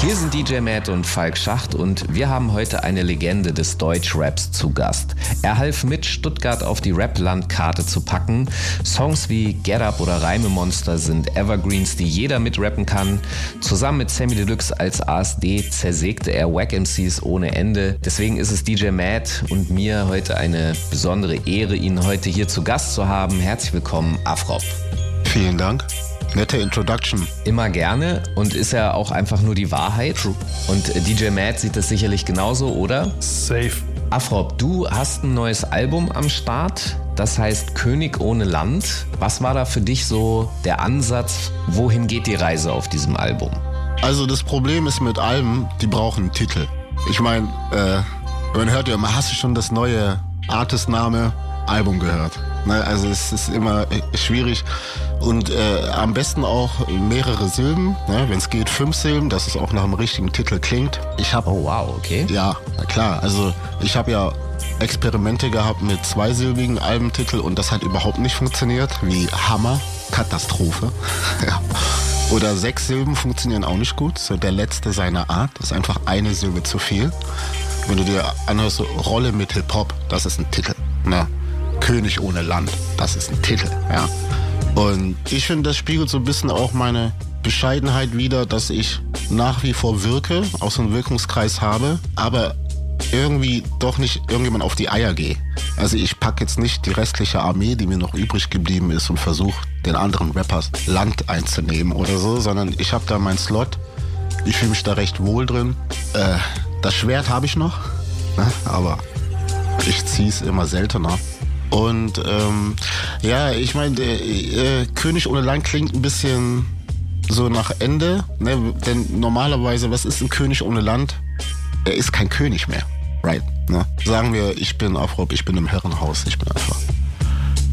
Hier sind DJ Matt und Falk Schacht und wir haben heute eine Legende des Deutschraps zu Gast. Er half mit, Stuttgart auf die Rap-Landkarte zu packen. Songs wie Get Up oder Reimemonster sind Evergreens, die jeder mitrappen kann. Zusammen mit Sammy Deluxe als ASD zersägte er Wack MCs ohne Ende. Deswegen ist es DJ Matt und mir heute eine besondere Ehre, ihn heute hier zu Gast zu haben. Herzlich willkommen, Afrop. Vielen Dank. Nette Introduction. Immer gerne und ist ja auch einfach nur die Wahrheit. True. Und äh, DJ Matt sieht das sicherlich genauso, oder? Safe. Afrop, du hast ein neues Album am Start. Das heißt König ohne Land. Was war da für dich so der Ansatz? Wohin geht die Reise auf diesem Album? Also das Problem ist mit Alben, die brauchen einen Titel. Ich meine, äh, man hört ja immer, hast du schon das neue Artistname Album gehört? Ne? Also es ist immer äh, schwierig und äh, am besten auch mehrere Silben, ne? wenn es geht fünf Silben, dass es auch nach dem richtigen Titel klingt. Ich habe Oh wow, okay. Ja, na klar. Also ich habe ja Experimente gehabt mit zweisilbigen Albentitel und das hat überhaupt nicht funktioniert. Wie Hammer, Katastrophe. ja. Oder sechs Silben funktionieren auch nicht gut. So der letzte seiner Art ist einfach eine Silbe zu viel. Wenn du dir anhörst, so Rolle mit Hip-Hop, das ist ein Titel. Ne? König ohne Land, das ist ein Titel. Ja. Und ich finde, das spiegelt so ein bisschen auch meine Bescheidenheit wider, dass ich nach wie vor wirke, auch so einen Wirkungskreis habe, aber irgendwie doch nicht irgendjemand auf die Eier gehe. Also ich packe jetzt nicht die restliche Armee, die mir noch übrig geblieben ist und versuche den anderen Rappers Land einzunehmen oder so, sondern ich habe da meinen Slot. Ich fühle mich da recht wohl drin. Äh, das Schwert habe ich noch, ne? aber ich ziehe es immer seltener. Und ähm, ja, ich meine, äh, äh, König ohne Land klingt ein bisschen so nach Ende. Ne? Denn normalerweise, was ist ein König ohne Land? Er ist kein König mehr. Right. Ne? Sagen wir, ich bin Afrop, ich bin im Herrenhaus. Ich bin einfach.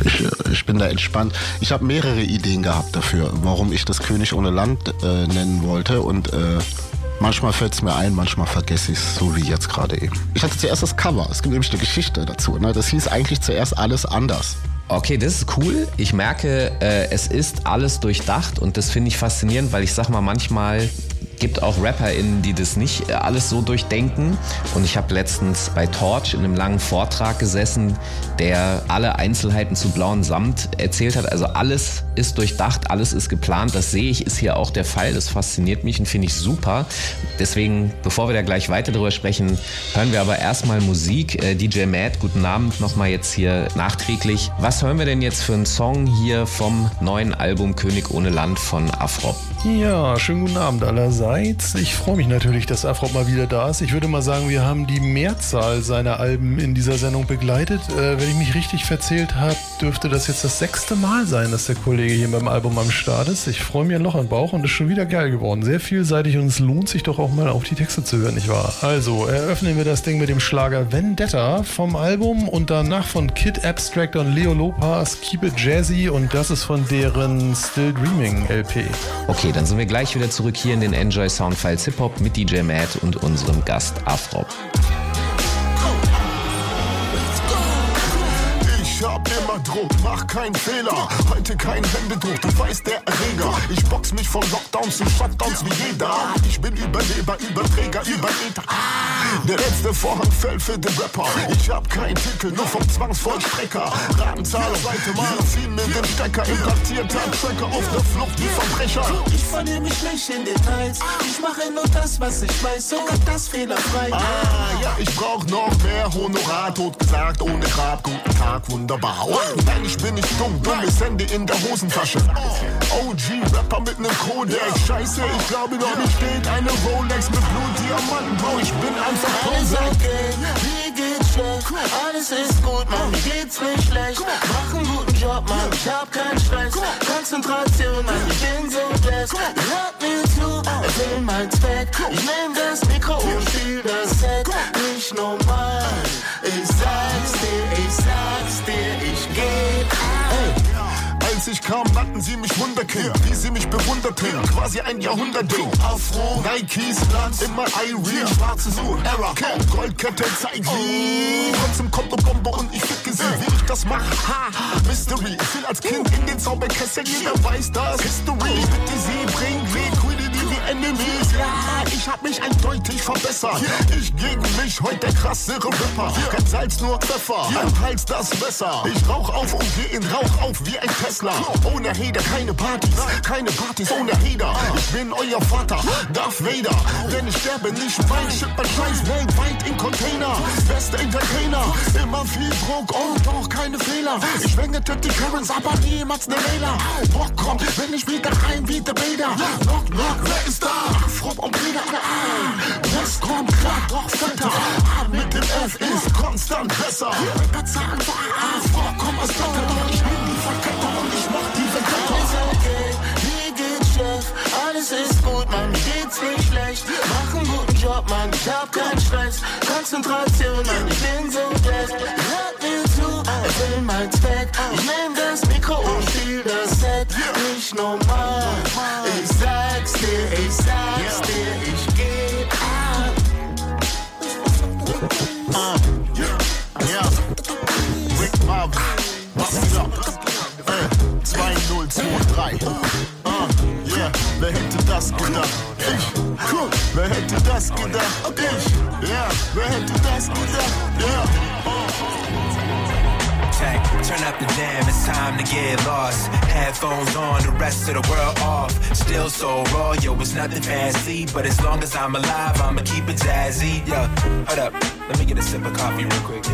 Ich, äh, ich bin da entspannt. Ich habe mehrere Ideen gehabt dafür, warum ich das König ohne Land äh, nennen wollte. Und äh, manchmal fällt es mir ein, manchmal vergesse ich es, so wie jetzt gerade eben. Ich hatte zuerst das Cover. Es gibt nämlich eine Geschichte dazu. Ne? Das hieß eigentlich zuerst alles anders. Okay, das ist cool. Ich merke, äh, es ist alles durchdacht und das finde ich faszinierend, weil ich sag mal, manchmal gibt auch RapperInnen, die das nicht äh, alles so durchdenken. Und ich habe letztens bei Torch in einem langen Vortrag gesessen, der alle Einzelheiten zu Blauen Samt erzählt hat. Also alles ist durchdacht, alles ist geplant. Das sehe ich, ist hier auch der Fall. Das fasziniert mich und finde ich super. Deswegen, bevor wir da gleich weiter drüber sprechen, hören wir aber erstmal Musik. Äh, DJ Matt, guten Abend nochmal jetzt hier nachträglich. Was hören wir denn jetzt für einen Song hier vom neuen Album König ohne Land von Afro? Ja, schönen guten Abend allerseits. Ich freue mich natürlich, dass Afrop mal wieder da ist. Ich würde mal sagen, wir haben die Mehrzahl seiner Alben in dieser Sendung begleitet. Äh, wenn ich mich richtig verzählt habe, dürfte das jetzt das sechste Mal sein, dass der Kollege hier beim Album am Start ist. Ich freue mich ein Loch im Bauch und ist schon wieder geil geworden. Sehr vielseitig und es lohnt sich doch auch mal auf die Texte zu hören, nicht wahr? Also, eröffnen wir das Ding mit dem Schlager Vendetta vom Album und danach von Kid Abstract und Leo Lopas Keep It Jazzy und das ist von deren Still Dreaming LP. Okay, dann sind wir gleich wieder zurück hier in den Enjoy Soundfiles Hip Hop mit DJ Matt und unserem Gast Afro. Hab immer Druck, mach keinen Fehler. Heute kein Händedruck, du weißt der Erreger. Ich box mich von Lockdowns zu Shutdowns wie jeder. Ich bin Überleber, Überträger, Übereter. Der letzte Vorhang fällt für den Rapper. Ich hab keinen Titel, nur vom Zwangsvollstrecker. Ratenzahl, zweite Mal, ziehen mir den Stecker. Implantierter Tracker auf der Flucht wie Verbrecher. Ich verliere mich nicht in Details. Ich mache nur das, was ich weiß, sogar das fehlerfrei. Ah, ja, ich brauch noch mehr Honorar. Tot gesagt, ohne Grab, guten Tag, wunderbar. Nein, ich bin nicht dumm, dummes Handy in der Hosentasche. OG-Rapper mit nem Kodex. Scheiße, ich glaube, dort steht eine Rolex mit Blut-Diamanten. Bro, ich bin einfach Alles okay, mir geht's schlecht. Alles ist gut, Mann, mir geht's nicht schlecht. Mach einen guten Job, Mann, ich hab keinen Stress. Konzentration, Mann, ich bin so blessed. Hört mir zu, erzähl mein Zweck. Ich nehm das Mikro und spiel das Set. Nicht normal, ich sag's dir, ich sag's dir, ich geh. Als ich kam, nannten sie mich Wunderkind. Wie sie mich bewunderten, quasi ein Jahrhundert-Ding. Afro, Nikes, Glanz, immer Irene, schwarze Era, Cap, Goldkette, zeig oh. Trotzdem kommt eine Bombe und ich ficke sie, wie ich das mache. Mystery, ich will als Kind in den Zauberkessel, jeder weiß das. History, bitte sie, bring wie Enemies. Ja, ich hab mich eindeutig verbessert. Ich gegen mich heute der krassere Ripper. Kein Salz, nur Pfeffer. Am Hals das Messer. Ich rauch auf und geh in Rauch auf wie ein Tesla. Ohne Hater keine Partys, keine Partys ohne Hater. Ich bin euer Vater, Darth Vader. Denn ich sterbe nicht weit, ship mein Scheiß weltweit in Container. Beste Entertainer, immer viel Druck und doch keine Fehler. Ich schwänge die Currents, aber niemals ne Wähler. Bock kommt, wenn ich wieder heim wie der Bader. Knock, knock, wer ist da? Frog und Brüder, West kommt klar, doch fetter. A mit dem F ist konstant besser. Pizza an Frau, komm aus Dotter, doch ich bin die Verketter und ich mach die Alles okay, mir geht's Chef, alles ist gut, mir geht's nicht schlecht. Mach einen guten Job, Mann, ich hab keinen Stress. Konzentration, Mann, ich bin so blessed. Erfüll mein Zweck. Ich nehm das Mikro und spiel das Set. Nicht normal, ich sag's dir, ich sag's dir, ich geh ab. Uh, yeah. Rick Marvin, was ist? Äh, 2023. Uh, yeah. Wer hätte das gedacht? Ich. Cool. Wer hätte das gedacht? Ich. Ja. Wer hätte das gedacht? Ja. Turn up the jam, it's time to get lost. Headphones on, the rest of the world off. Still so raw, yo, it's nothing fancy. But as long as I'm alive, I'ma keep it jazzy. Yo, hold up, let me get a sip of coffee real quick.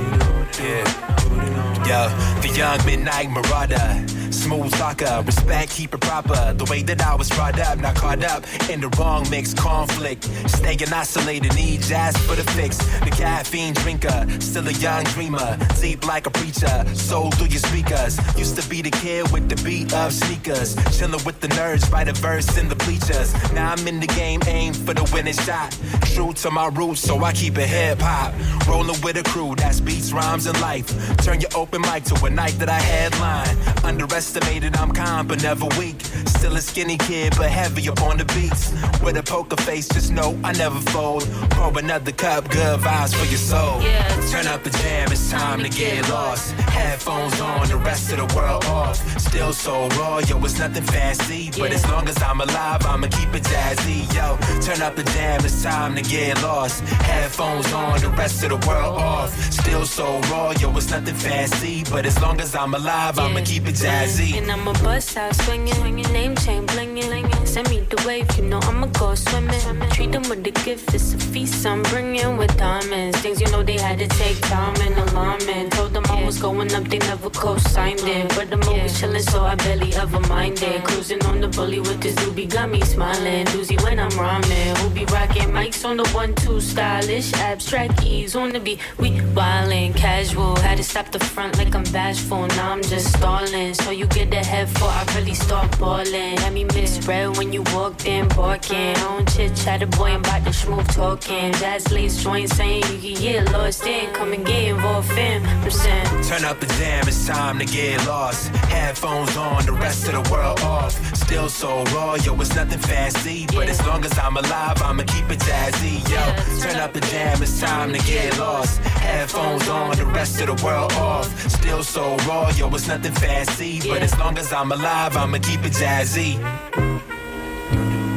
Yeah. Yo, the young midnight marauder. Smooth talker, respect, keep it proper. The way that I was brought up, not caught up in the wrong mix, conflict. Staying isolated, need jazz for the fix. The caffeine drinker, still a young dreamer. Deep like a preacher, soul through your speakers. Used to be the kid with the beat of sneakers. Chilling with the nerds, write a verse in the bleachers. Now I'm in the game, aim for the winning shot. True to my roots, so I keep it hip hop. Rolling with a crew that's beats, rhymes, and life. Turn your open mic to a night that I headline. Underestimated, I'm calm but never weak. Still a skinny kid, but heavy up on the beats. With a poker face, just know I never fold. Pour another cup, good vibes for your soul. Yeah, Turn up the jam, it's time to get lost. Headphones on, the rest of the world off. Still so raw, yo, it's nothing fancy. But as long as I'm alive, I'ma keep it jazzy. Yo, turn up the jam, it's time to get lost. Headphones on, the rest of the world off. Still so raw, yo, it's nothing fancy. But as long as I'm alive, I'ma keep it jazzy. And I'ma bust out swinging, name chain blinging. Send me the wave, you know I'ma go swimming. Treat them with a gift, it's a feast I'm bringing with diamonds. Things you know they had to take time and alarming. Told them I was going up, they never co-signed it. But I'm always chilling, so I barely ever mind it. Cruising on the bully with this doobie, got me smiling. Doozy when I'm rhyming. Who be rocking mics on the one, two, stylish, abstract ease on the beat. We wildin', casual. Had to stop the front like I'm bashful. Now I'm just stalling. So you get ahead for I really start balling. Let me misread when you walked in, barking. I don't chit chat, a boy, I'm about to smooth talking. Jazz lace joint saying you can get lost in. Come and get involved, fam. Saying. Turn up the jam, it's time to get lost. Headphones on, the rest of the world off. Still so raw, yo, it's nothing fancy. But as long as I'm alive, I'ma keep it jazzy. Yo, turn up the jam, it's time to get lost. Headphones on, the rest of the world off. Still so raw, yo, it's nothing fancy. But as long as I'm alive, I'ma keep it jazzy.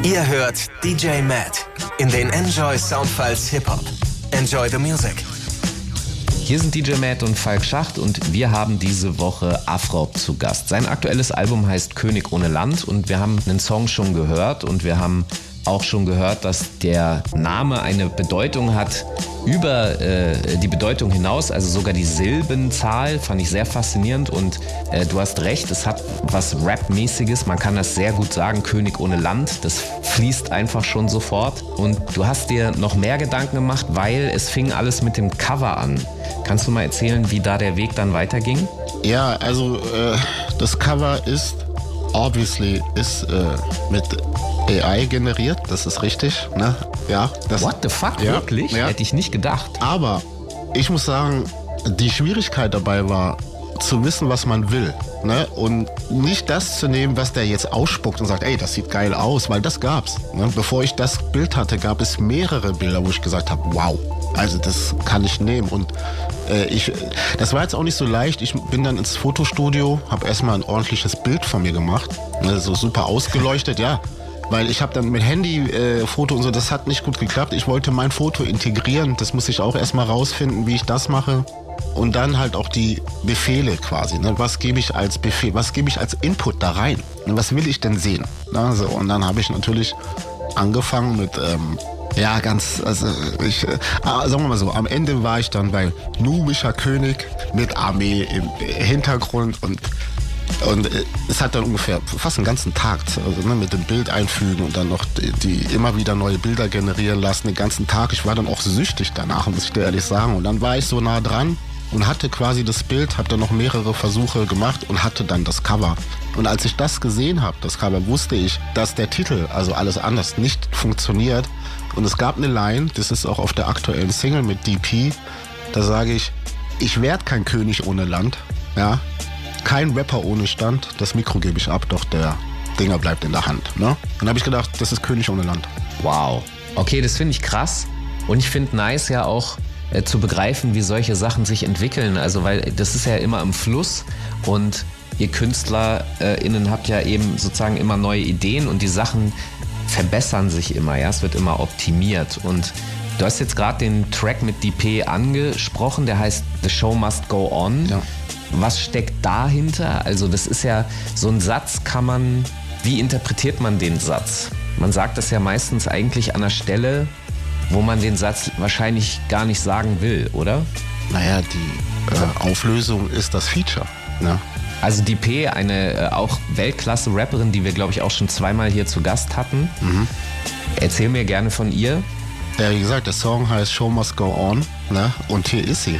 Ihr hört DJ Matt in den Enjoy Soundfiles Hip Hop. Enjoy the music. Hier sind DJ Matt und Falk Schacht und wir haben diese Woche Afrop zu Gast. Sein aktuelles Album heißt König ohne Land und wir haben einen Song schon gehört und wir haben auch schon gehört, dass der Name eine Bedeutung hat über äh, die Bedeutung hinaus, also sogar die Silbenzahl fand ich sehr faszinierend und äh, du hast recht, es hat was Rap-mäßiges, man kann das sehr gut sagen, König ohne Land, das fließt einfach schon sofort und du hast dir noch mehr Gedanken gemacht, weil es fing alles mit dem Cover an. Kannst du mal erzählen, wie da der Weg dann weiterging? Ja, also äh, das Cover ist obviously ist äh, mit AI generiert, das ist richtig. Ne? Ja, das, What the fuck, Ja, wirklich? ja. Hätte ich nicht gedacht. Aber ich muss sagen, die Schwierigkeit dabei war, zu wissen, was man will. Ne? Und nicht das zu nehmen, was der jetzt ausspuckt und sagt, ey, das sieht geil aus, weil das gab's. Ne? Bevor ich das Bild hatte, gab es mehrere Bilder, wo ich gesagt habe, wow, also das kann ich nehmen. Und äh, ich, das war jetzt auch nicht so leicht. Ich bin dann ins Fotostudio, habe erstmal ein ordentliches Bild von mir gemacht, ne? so super ausgeleuchtet, ja. Weil ich habe dann mit Handy äh, Foto und so, das hat nicht gut geklappt. Ich wollte mein Foto integrieren. Das muss ich auch erstmal rausfinden, wie ich das mache. Und dann halt auch die Befehle quasi. Ne? Was gebe ich als Befehl, was gebe ich als Input da rein? Ne? Was will ich denn sehen? Ne? Und dann habe ich natürlich angefangen mit, ähm, ja, ganz, also ich, äh, sagen wir mal so, am Ende war ich dann bei Nubischer König mit Armee im Hintergrund und und äh, es hat dann ungefähr fast einen ganzen Tag also, ne, mit dem Bild einfügen und dann noch die, die, immer wieder neue Bilder generieren lassen, den ganzen Tag. Ich war dann auch süchtig danach, muss ich dir ehrlich sagen. Und dann war ich so nah dran und hatte quasi das Bild, habe dann noch mehrere Versuche gemacht und hatte dann das Cover. Und als ich das gesehen habe, das Cover, wusste ich, dass der Titel, also alles anders, nicht funktioniert. Und es gab eine Line, das ist auch auf der aktuellen Single mit DP, da sage ich, ich werde kein König ohne Land, ja, kein Rapper ohne Stand, das Mikro gebe ich ab, doch der Dinger bleibt in der Hand. Ne? Dann habe ich gedacht, das ist König ohne Land. Wow. Okay, das finde ich krass. Und ich finde nice ja auch äh, zu begreifen, wie solche Sachen sich entwickeln. Also, weil das ist ja immer im Fluss und ihr KünstlerInnen habt ja eben sozusagen immer neue Ideen und die Sachen verbessern sich immer, ja. Es wird immer optimiert. Und du hast jetzt gerade den Track mit DP angesprochen, der heißt The Show Must Go On. Ja. Was steckt dahinter? Also, das ist ja so ein Satz, kann man. Wie interpretiert man den Satz? Man sagt das ja meistens eigentlich an der Stelle, wo man den Satz wahrscheinlich gar nicht sagen will, oder? Naja, die äh, Auflösung ist das Feature. Ne? Also die P, eine äh, auch Weltklasse-Rapperin, die wir, glaube ich, auch schon zweimal hier zu Gast hatten. Mhm. Erzähl mir gerne von ihr. Ja, wie gesagt, der Song heißt Show Must Go On. Ne? Und hier ist sie.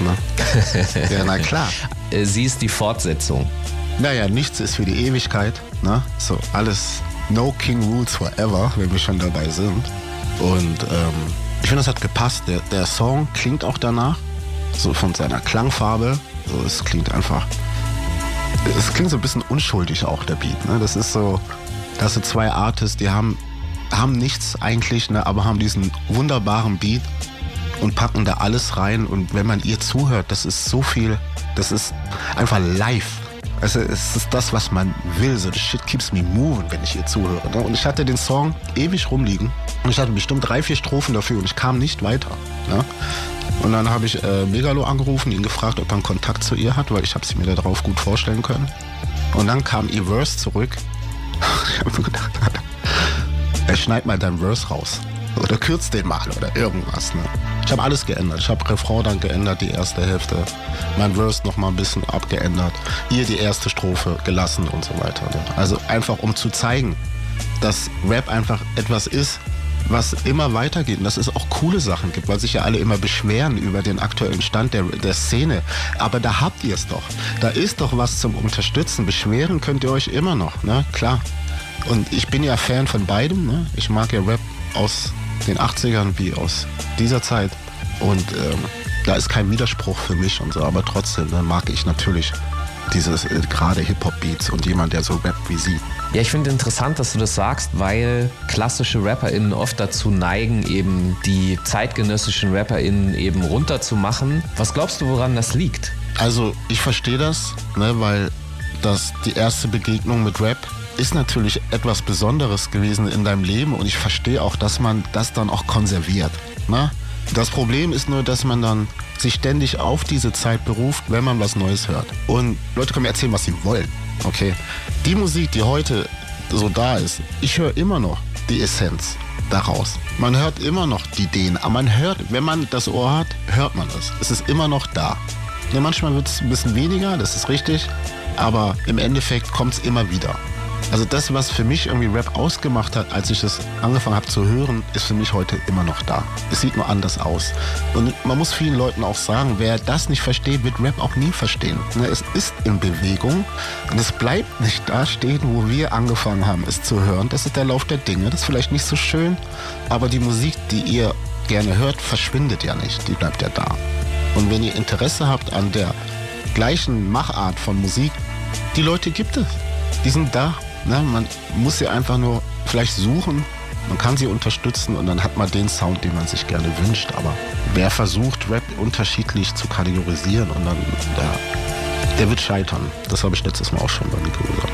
Ne? ja, na klar. Äh, sie ist die Fortsetzung. Naja, nichts ist für die Ewigkeit. Ne? So, alles No King Rules Forever, wenn wir schon dabei sind. Und ähm, ich finde, das hat gepasst. Der, der Song klingt auch danach, so von seiner Klangfarbe. So, es klingt einfach. Es klingt so ein bisschen unschuldig auch, der Beat. Ne? Das ist so, das sind zwei Artists, die haben, haben nichts eigentlich, ne, aber haben diesen wunderbaren Beat und packen da alles rein. Und wenn man ihr zuhört, das ist so viel, das ist einfach live. Also es ist das, was man will. So, the shit keeps me moving, wenn ich ihr zuhöre. Ne? Und ich hatte den Song ewig rumliegen. Und ich hatte bestimmt drei, vier Strophen dafür und ich kam nicht weiter. Ne? Und dann habe ich äh, Megalo angerufen, ihn gefragt, ob er einen Kontakt zu ihr hat, weil ich habe sie mir darauf gut vorstellen können. Und dann kam ihr Verse zurück. ich habe mir gedacht, er schneidet mal dein Verse raus. Oder kürzt den mal oder irgendwas. Ne? Ich habe alles geändert. Ich habe Refrain dann geändert, die erste Hälfte. Mein Verse noch mal ein bisschen abgeändert. Ihr die erste Strophe gelassen und so weiter. Ne? Also einfach um zu zeigen, dass Rap einfach etwas ist, was immer weitergeht und dass es auch coole Sachen gibt, weil sich ja alle immer beschweren über den aktuellen Stand der, der Szene. Aber da habt ihr es doch. Da ist doch was zum Unterstützen. Beschweren könnt ihr euch immer noch, ne? Klar. Und ich bin ja Fan von beidem. Ne? Ich mag ja Rap aus den 80ern wie aus dieser Zeit. Und ähm, da ist kein Widerspruch für mich und so, aber trotzdem ne, mag ich natürlich dieses äh, gerade Hip-Hop-Beats und jemand, der so rappt wie sie. Ja, ich finde interessant, dass du das sagst, weil klassische RapperInnen oft dazu neigen, eben die zeitgenössischen RapperInnen eben runterzumachen. Was glaubst du, woran das liegt? Also, ich verstehe das, ne, weil das die erste Begegnung mit Rap ist natürlich etwas Besonderes gewesen in deinem Leben und ich verstehe auch, dass man das dann auch konserviert. Ne? Das Problem ist nur, dass man dann sich ständig auf diese Zeit beruft, wenn man was Neues hört. Und Leute können mir erzählen, was sie wollen. Okay. Die Musik, die heute so da ist, ich höre immer noch die Essenz daraus. Man hört immer noch die Ideen, aber man hört, wenn man das Ohr hat, hört man es. Es ist immer noch da. Ja, manchmal wird es ein bisschen weniger, das ist richtig, aber im Endeffekt kommt es immer wieder. Also das, was für mich irgendwie Rap ausgemacht hat, als ich es angefangen habe zu hören, ist für mich heute immer noch da. Es sieht nur anders aus. Und man muss vielen Leuten auch sagen, wer das nicht versteht, wird Rap auch nie verstehen. Ne, es ist in Bewegung und es bleibt nicht da stehen, wo wir angefangen haben, es zu hören. Das ist der Lauf der Dinge. Das ist vielleicht nicht so schön, aber die Musik, die ihr gerne hört, verschwindet ja nicht. Die bleibt ja da. Und wenn ihr Interesse habt an der gleichen Machart von Musik, die Leute gibt es. Die sind da. Ne? Man muss sie einfach nur vielleicht suchen. Man kann sie unterstützen und dann hat man den Sound, den man sich gerne wünscht. Aber wer versucht, Rap unterschiedlich zu kategorisieren und dann, der, der wird scheitern. Das habe ich letztes Mal auch schon bei Nico gesagt.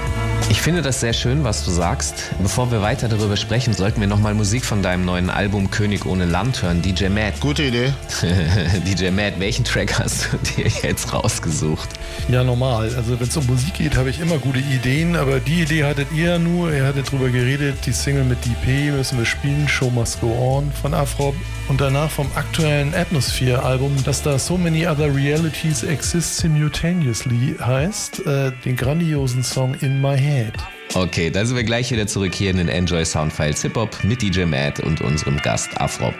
Ich finde das sehr schön, was du sagst. Bevor wir weiter darüber sprechen, sollten wir nochmal Musik von deinem neuen Album König ohne Land hören, DJ Matt. Gute Idee. DJ Matt, welchen Track hast du dir jetzt rausgesucht? Ja, normal. Also wenn es um Musik geht, habe ich immer gute Ideen, aber die Idee hattet ihr ja nur. Ihr hattet drüber geredet, die Single mit DP müssen wir spielen, Show Must Go On von Afro und danach vom aktuellen Atmosphere-Album, das da So Many Other Realities Exist Simultaneously heißt, äh, den grandiosen Song In My Head. Okay, dann sind wir gleich wieder zurück hier in den Enjoy Soundfiles Hip Hop mit DJ Matt und unserem Gast Afrop.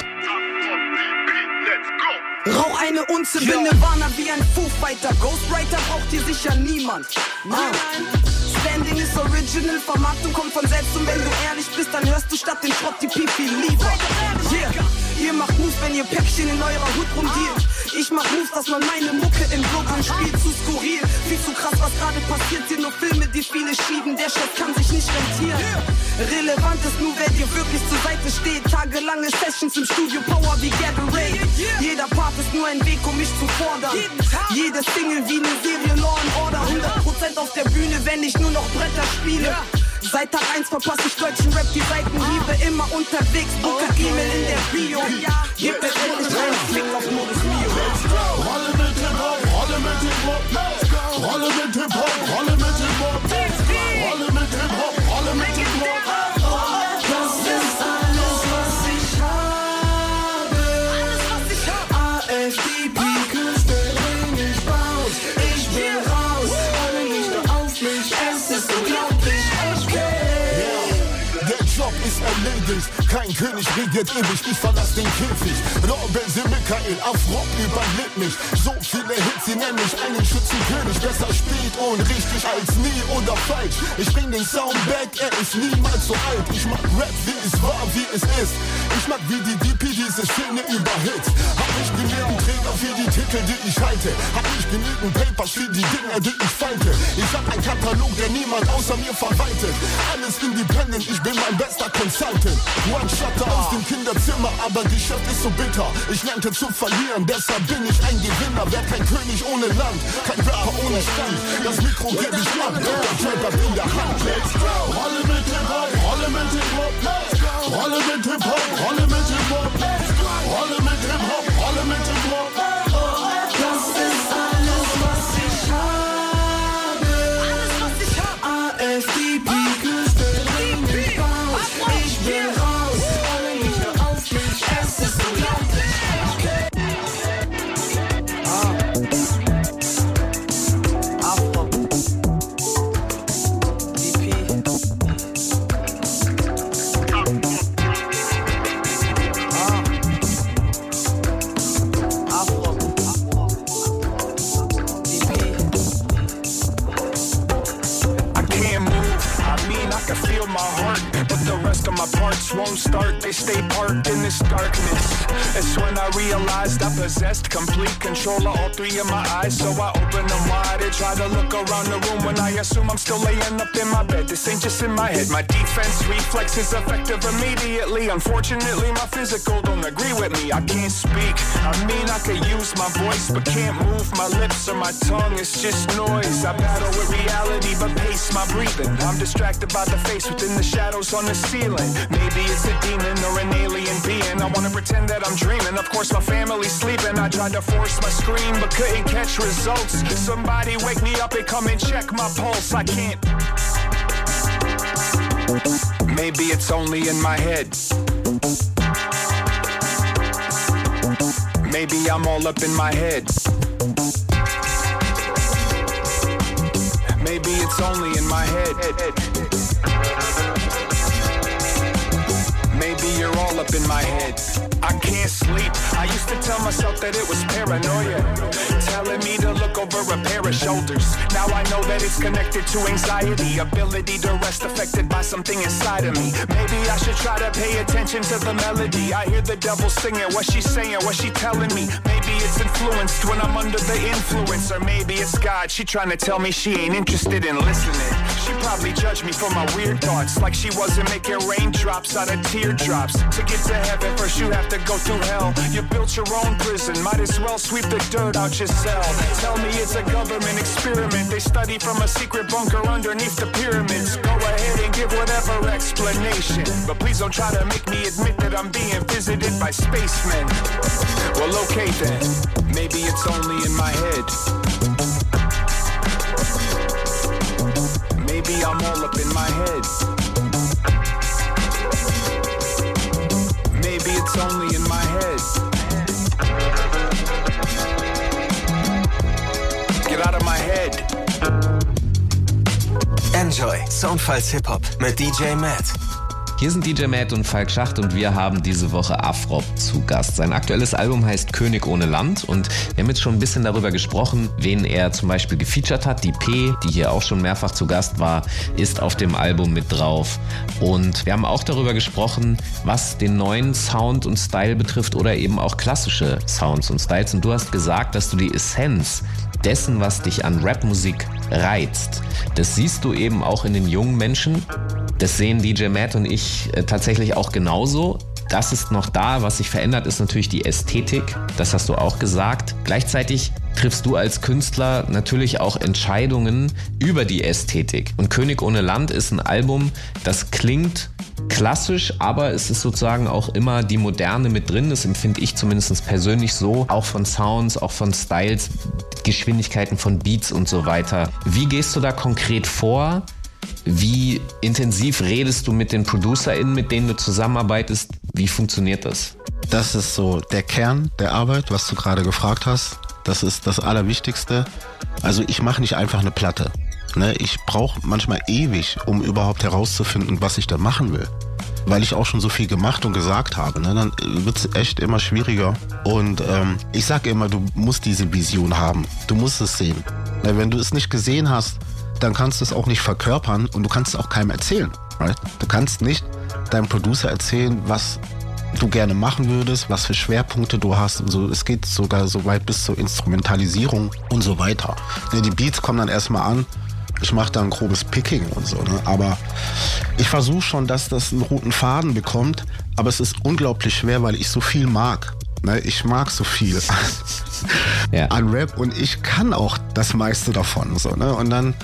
Rauch eine Unze, bin Nirvana wie ein Foo Fighter. Ghostwriter braucht hier sicher niemand. Ah. Standing ist original, Vermarktung kommt von selbst und wenn du ehrlich bist, dann hörst du statt den Schrott die Pipi lieber. Yeah. Ihr macht Moves, wenn ihr Päckchen in eurer Hut rumdiert. Ich mach Moves, dass man meine Mucke im Programm spielt. Zu skurril, viel zu krass, was gerade passiert. Hier nur Filme, die viele schieben. Der Chef kann sich nicht rentieren. Relevant ist nur, wer dir wirklich zur Seite steht. Tagelange Sessions im Studio, Power wie Gatorade. Jeder Part ist nur ein Weg, um mich zu fordern. Jede Single wie eine Serie Law and Order. 100% auf der Bühne, wenn ich nur noch Bretter spiele. Seit Tag 1 verpasse ich deutschen Rap die Seitenhiebe Immer unterwegs, Booker E-Mail in der Bio. Gib mir endlich einen Fick auf Modus Mio. Rolle mit Hip-Hop, Rolle mit Hip-Hop, Rolle mit Hip-Hop, Rolle ist erledigt, kein König regiert ewig, ich verlass den Käfig. Robin Michael, Afrop überlebt mich. So viele Hits, sie nennen mich einen Schützenkönig. Besser spät und richtig als nie oder falsch. Ich bring den Sound back, er ist niemals so alt. Ich mag Rap, wie es war, wie es ist. Ich mag wie die DP diese Szene über Hits. Hab nicht genügend Träger für die Titel, die ich halte. Hab nicht genügend Papers für die Dinger, die ich falte. Ich hab einen Katalog, der niemand außer mir verwaltet. Alles independent, ich bin mein bester Consultant. One Shutter aus dem Kinderzimmer, aber Geschäft ist so bitter. Ich lernte zu verlieren, deshalb bin ich ein Gewinner. Wer kein König ohne Land, kein Rapper ohne Stand. Das Mikro geb ich ab, der Trapper in der Hand. Let's go! Rolle mit Hip-Hop, Rolle mit Hip-Hop, let's go! Rolle mit Hip-Hop, Rolle mit Hip-Hop, stay parked in this darkness. It's when I realized I possessed complete control of all three of my eyes. So I open them wide and try to look around the room when I assume I'm still laying up in my bed. This ain't just in my head. My defense reflex is effective immediately. Unfortunately, my physical don't agree with me. I can't speak. I mean, I could use my voice, but can't move my lips or my tongue. It's just noise. I battle with reality, but pace my breathing. I'm distracted by the face within the shadows on the ceiling. Maybe it's a demon or an alien being. I wanna pretend that I'm dreaming. Of course, my family's sleeping. I tried to force my scream, but couldn't catch results. Somebody wake me up and come and check my pulse. I can't. Maybe it's only in my head. Maybe I'm all up in my head. Maybe it's only in my head. Maybe you're all up in my head. I can't sleep. I used to tell myself that it was paranoia. Telling me to look over a pair of shoulders. Now I know that it's connected to anxiety. Ability to rest affected by something inside of me. Maybe I should try to pay attention to the melody. I hear the devil singing. What she saying? What she telling me? Maybe it's influenced when I'm under the influence. Or maybe it's God, she trying to tell me she ain't interested in listening. She probably judged me for my weird thoughts, like she wasn't making raindrops out of teardrops. To get to heaven, first you have to go through hell. You built your own prison, might as well sweep the dirt out your cell. Tell me it's a government experiment. They study from a secret bunker underneath the pyramids. Go ahead and give whatever explanation. But please don't try to make me admit that I'm being visited by spacemen. Well, okay then. Maybe it's only in my head. Maybe I'm all up in my head. Maybe it's only in my head. Get out of my head. Enjoy Soundfiles Hip Hop mit DJ Matt. Hier sind DJ Matt und Falk Schacht und wir haben diese Woche Afrop zu Gast. Sein aktuelles Album heißt König ohne Land und wir haben jetzt schon ein bisschen darüber gesprochen, wen er zum Beispiel gefeatured hat. Die P, die hier auch schon mehrfach zu Gast war, ist auf dem Album mit drauf. Und wir haben auch darüber gesprochen, was den neuen Sound und Style betrifft oder eben auch klassische Sounds und Styles. Und du hast gesagt, dass du die Essenz dessen, was dich an Rapmusik reizt, das siehst du eben auch in den jungen Menschen. Das sehen DJ Matt und ich äh, tatsächlich auch genauso. Das ist noch da. Was sich verändert, ist natürlich die Ästhetik. Das hast du auch gesagt. Gleichzeitig triffst du als Künstler natürlich auch Entscheidungen über die Ästhetik. Und König ohne Land ist ein Album, das klingt klassisch, aber es ist sozusagen auch immer die Moderne mit drin. Das empfinde ich zumindest persönlich so. Auch von Sounds, auch von Styles, Geschwindigkeiten von Beats und so weiter. Wie gehst du da konkret vor? Wie intensiv redest du mit den ProducerInnen, mit denen du zusammenarbeitest? Wie funktioniert das? Das ist so der Kern der Arbeit, was du gerade gefragt hast. Das ist das Allerwichtigste. Also ich mache nicht einfach eine Platte. Ne? Ich brauche manchmal ewig, um überhaupt herauszufinden, was ich da machen will. Weil ich auch schon so viel gemacht und gesagt habe. Ne? Dann wird es echt immer schwieriger. Und ähm, ich sage immer, du musst diese Vision haben. Du musst es sehen. Wenn du es nicht gesehen hast, dann kannst du es auch nicht verkörpern und du kannst es auch keinem erzählen. Right? Du kannst nicht deinem Producer erzählen, was du gerne machen würdest, was für Schwerpunkte du hast. Und so, es geht sogar so weit bis zur Instrumentalisierung und so weiter. Die Beats kommen dann erstmal an. Ich mache da ein grobes Picking und so. Ne? Aber ich versuche schon, dass das einen roten Faden bekommt. Aber es ist unglaublich schwer, weil ich so viel mag. Ne? Ich mag so viel Ja. an Rap und ich kann auch das meiste davon. So, ne? Und dann,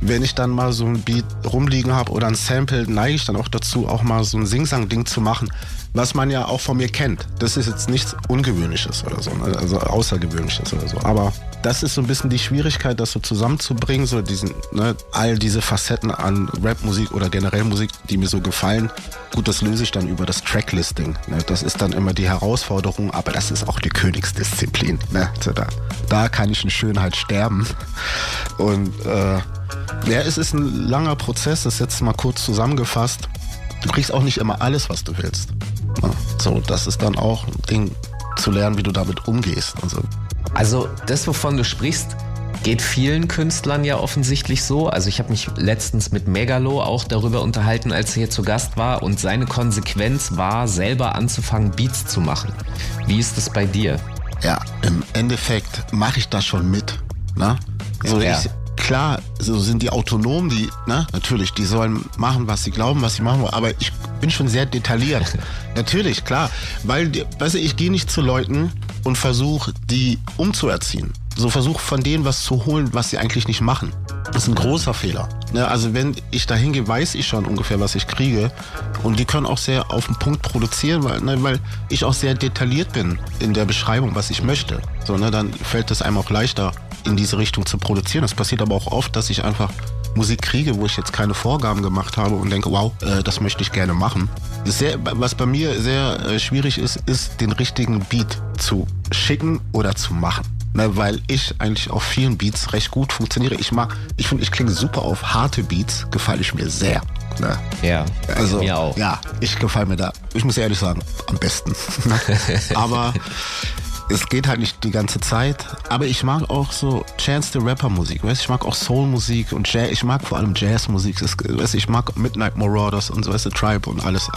wenn ich dann mal so ein Beat rumliegen habe oder ein Sample, neige ich dann auch dazu, auch mal so ein Sing-Sang-Ding zu machen, was man ja auch von mir kennt. Das ist jetzt nichts Ungewöhnliches oder so, ne? also Außergewöhnliches oder so. Aber das ist so ein bisschen die Schwierigkeit, das so zusammenzubringen, so diesen, ne, all diese Facetten an Rapmusik oder generell Musik, die mir so gefallen. Gut, das löse ich dann über das Tracklisting. Ne? Das ist dann immer die Herausforderung, aber das ist auch die Königsdisziplin. Ne? Da, da kann ich in Schönheit sterben. Und äh, ja, es ist ein langer Prozess, das ist jetzt mal kurz zusammengefasst. Du kriegst auch nicht immer alles, was du willst. So, das ist dann auch ein Ding zu lernen, wie du damit umgehst. Und so. Also das, wovon du sprichst, geht vielen Künstlern ja offensichtlich so. Also ich habe mich letztens mit Megalo auch darüber unterhalten, als er hier zu Gast war und seine Konsequenz war, selber anzufangen, Beats zu machen. Wie ist das bei dir? Ja, im Endeffekt mache ich das schon mit. Ne? So, Ja. ich, klar, so sind die autonom, die, ne, natürlich, die sollen machen, was sie glauben, was sie machen wollen, aber ich bin schon sehr detailliert. natürlich, klar, weil, weißt du, ich gehe nicht zu Leuten und versuche, die umzuerziehen. So versuche von denen was zu holen, was sie eigentlich nicht machen. Das ist ein großer Fehler. Ne, also wenn ich da hingehe, weiß ich schon ungefähr, was ich kriege. Und die können auch sehr auf den Punkt produzieren, weil, ne, weil ich auch sehr detailliert bin in der Beschreibung, was ich möchte. So, ne, dann fällt es einem auch leichter, in diese Richtung zu produzieren. Das passiert aber auch oft, dass ich einfach Musik kriege, wo ich jetzt keine Vorgaben gemacht habe und denke, wow, äh, das möchte ich gerne machen. Sehr, was bei mir sehr äh, schwierig ist, ist den richtigen Beat zu schicken oder zu machen. Ne, weil ich eigentlich auf vielen Beats recht gut funktioniere. Ich mag, ich finde, ich klinge super auf harte Beats, gefalle ich mir sehr. Ne? Ja, Also, mir auch. ja, ich gefalle mir da, ich muss ehrlich sagen, am besten. Aber es geht halt nicht die ganze Zeit. Aber ich mag auch so Chance the Rapper Musik, weißt ich mag auch Soul Musik und Jazz, ich mag vor allem Jazz Musik, das, weißt, ich mag Midnight Marauders und so, weißt du, Tribe und alles.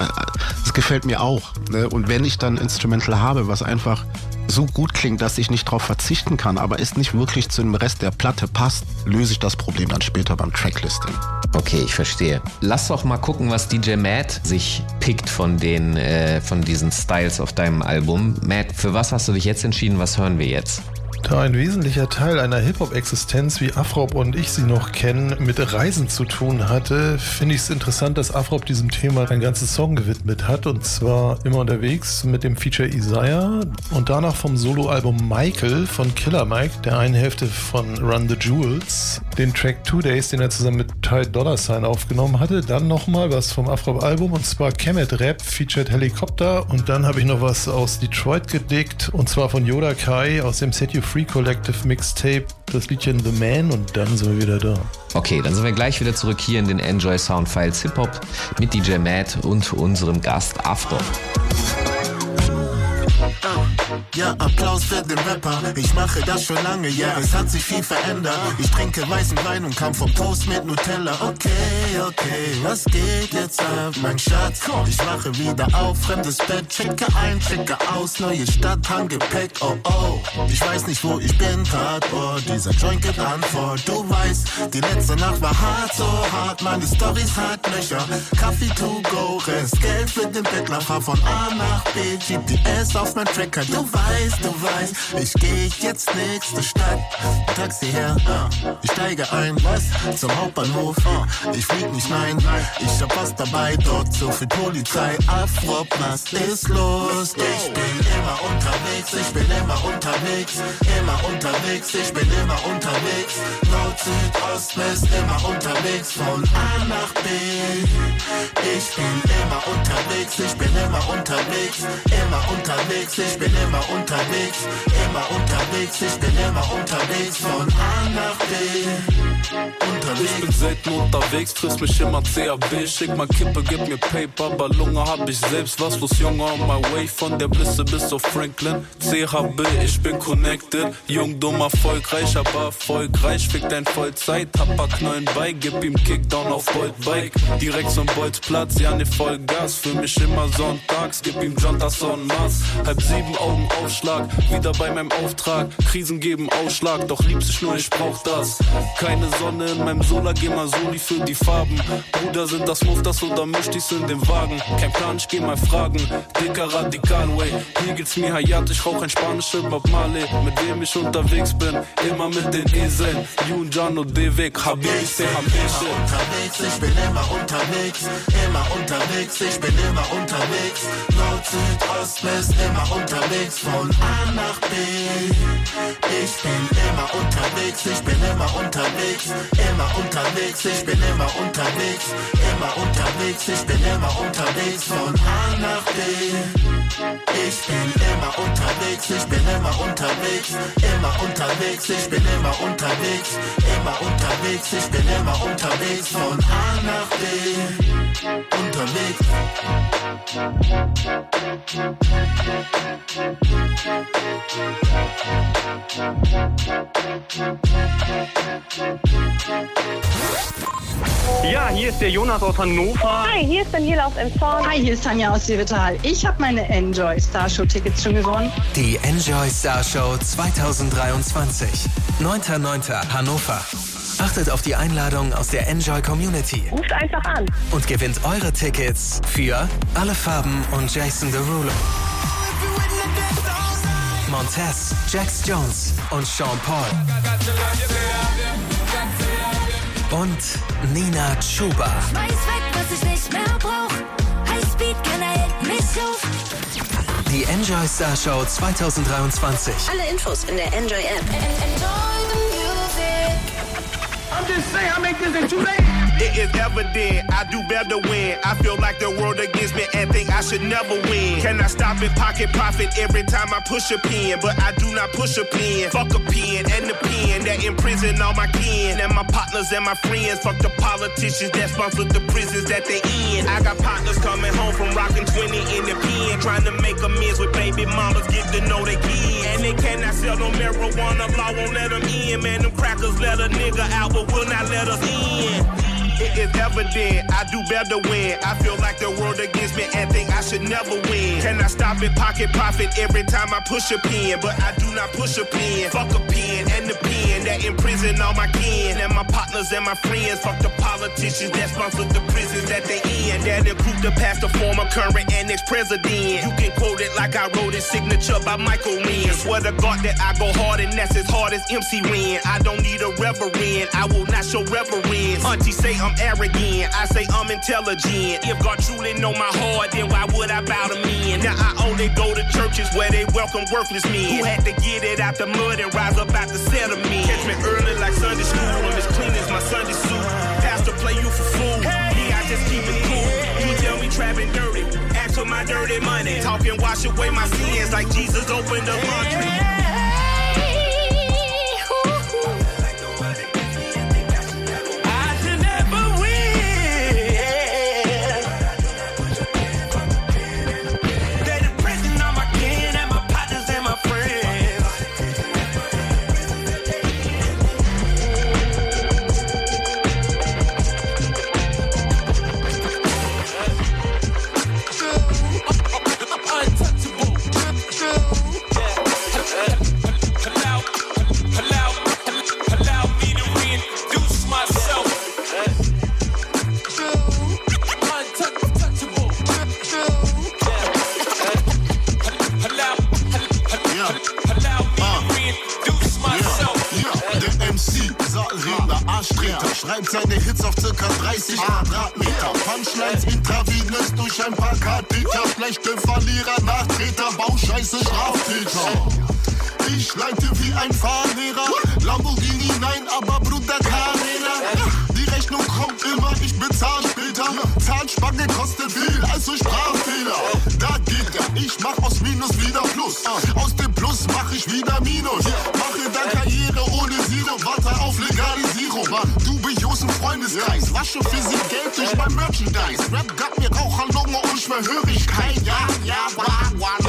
Das gefällt mir auch. Ne? Und wenn ich dann Instrumental habe, was einfach so gut klingt, dass ich nicht darauf verzichten kann, aber es nicht wirklich zu dem Rest der Platte passt, löse ich das Problem dann später beim Tracklisting. Okay, ich verstehe. Lass doch mal gucken, was DJ Matt sich pickt von den äh, von diesen Styles auf deinem Album. Matt, für was hast du dich jetzt entschieden? Was hören wir jetzt? Da ein wesentlicher Teil einer Hip-Hop-Existenz, wie Afrop und ich sie noch kennen, mit Reisen zu tun hatte, finde ich es interessant, dass Afrop diesem Thema ein ganzes Song gewidmet hat. Und zwar immer unterwegs mit dem Feature Isaiah und danach vom Soloalbum Michael von Killer Mike, der einen Hälfte von Run the Jewels, den Track Two Days, den er zusammen mit Ty Dollar Sign aufgenommen hatte. Dann nochmal was vom Afrop-Album und zwar Kemet Rap featured Helicopter. Und dann habe ich noch was aus Detroit gedickt und zwar von Yoda Kai aus dem Set You Free Collective Mixtape, das Liedchen The Man und dann sind wir wieder da. Okay, dann sind wir gleich wieder zurück hier in den Enjoy Sound Files Hip Hop mit DJ Matt und unserem Gast Afro. Ja, Applaus für den Rapper. Ich mache das schon lange, ja, es hat sich viel verändert. Ich trinke weißen Wein und kam vom Toast mit Nutella. Okay, okay, was geht jetzt ab, mein Schatz? Ich wache wieder auf, fremdes Bett, checke ein, checke aus, neue Stadt, Handgepäck, oh oh. Ich weiß nicht, wo ich bin, oh, dieser Joint gibt Antwort. Du weißt, die letzte Nacht war hart, so hart, meine Storys hat Löcher. Kaffee to go, Rest, Geld für den Bettler, fahr von A nach B, GPS auf mein Tracker, du weißt, du weißt, ich geh jetzt nächste Stadt. Taxi her, uh, ich steige ein, was? Zum Hauptbahnhof, uh, ich flieg nicht, nein, ich hab was dabei, dort so viel Polizei. Afrop, was ist los? Ich bin immer unterwegs, ich bin immer unterwegs, immer unterwegs, ich bin immer unterwegs. Nord, Süd, Ost, West, immer unterwegs, von A nach B. Ich bin immer unterwegs, ich bin immer unterwegs, immer unterwegs, ich bin immer unterwegs, immer unterwegs, ich bin immer unterwegs, von A nach B. Unterwegs. Ich bin selten unterwegs, friss mich immer CAB, schick mal Kippe, gib mir Paper, Ballone hab ich selbst, was los, Junge, on my way, von der Blisse bis auf Franklin, CHB, ich bin connected, jung, dumm, erfolgreich, aber erfolgreich, fick dein Vollzeit, hab paar Knollen bei, gib ihm Kickdown auf Boltbike, direkt zum Bolzplatz, ja ne Vollgas, für mich immer sonntags, gib ihm Jontas on Mars, halb sieben Augen Aufschlag, wieder bei meinem Auftrag, Krisen geben Ausschlag, doch lieb sich nur, ich brauch das, keine Sonne in meinem Solar, geh mal Soli für die Farben, Bruder, sind das Muftas oder mischt ich's in den Wagen, kein Plan, ich geh mal fragen, dicker Radikal, way, hier geht's mir Hayat, ich rauch ein spanisches Bob Marley, mit dem ich unterwegs bin, immer mit den Eseln, Jun, Jano, Devek, Habibi, se Habibi, unterwegs, ich bin immer unterwegs, immer unterwegs, ich bin immer unterwegs. Nord, Süd, Ost, West, immer unterwegs, von A nach B. Ich bin immer unterwegs, ich bin immer unterwegs, immer unterwegs, ich bin immer unterwegs, immer unterwegs, ich bin immer unterwegs, von A nach B. Ich bin immer unterwegs, ich bin immer unterwegs, immer unterwegs, ich bin immer unterwegs, immer unterwegs, ich bin immer unterwegs, von A nach B. Unterwegs. Ja, hier ist der Jonas aus Hannover. Hi, hier ist Daniela aus Emshorn. Hi, hier ist Tanja aus Seevetal. Ich habe meine Enjoy Star Show Tickets schon gewonnen. Die Enjoy Star Show 2023. 9.9. Hannover. Achtet auf die Einladung aus der Enjoy Community. Ruft einfach an. Und gewinnt eure Tickets für Alle Farben und Jason Derulo. Montez, Jax Jones und Sean Paul. Und Nina Chuba. Weiß weg, was ich nicht mehr brauch. Highspeed hält mich auf. Die Enjoy Star Show 2023. Alle Infos in der Enjoy App. I'm just saying, I make this in two days. It is evident I do better when I feel like the world against me and think I should never win. Can I stop and pocket profit every time I push a pen? But I do not push a pen. Fuck a pen and the pen that imprison all my kin and my partners and my friends. Fuck the politicians that sponsor the prisons that they in. I got partners coming home from rocking 20 in the pen, trying to make amends with baby mamas, get to know they kids. And they cannot sell no marijuana, law won't let them in. Man, them crackers let a nigga out, but will not let us in. It is evident. I do better when I feel like the world against me and think I should never win. Can I stop it? pocket profit every time I push a pen? But I do not push a pen. Fuck a pen and the pen that imprison all my kin and my partners and my friends. Fuck the politicians that sponsor the prisons that they in. That include the past, the former, current, and ex-president. You can quote it like I wrote it, signature by Michael Wynn. Swear to God that I go hard and that's as hard as MC Ren. I don't need a reverend, I will not show reverence. Auntie say I'm arrogant, I say I'm intelligent. If God truly know my heart, then why would I bow to men? Now I only go to churches where they welcome worthless men who had to get it out the mud and rise up out the settlement. Catch early like Sunday school, I'm as clean as my Sunday suit. Pastor play you for fool, me I just keep it cool. He tell me trapping dirty, ask for my dirty money. Talking wash away my sins like Jesus opened the laundry. Mach aus Minus wieder Plus. Aus dem Plus mach ich wieder Minus. Mache dann Karriere ohne Silo, warte auf Legalisierung. Du bejust im Freundeskreis, wasche für sie Geld durch mein Merchandise. Rap gab mir Raucherlunge und Schwerhörigkeit. Ja, ja, aber Platz.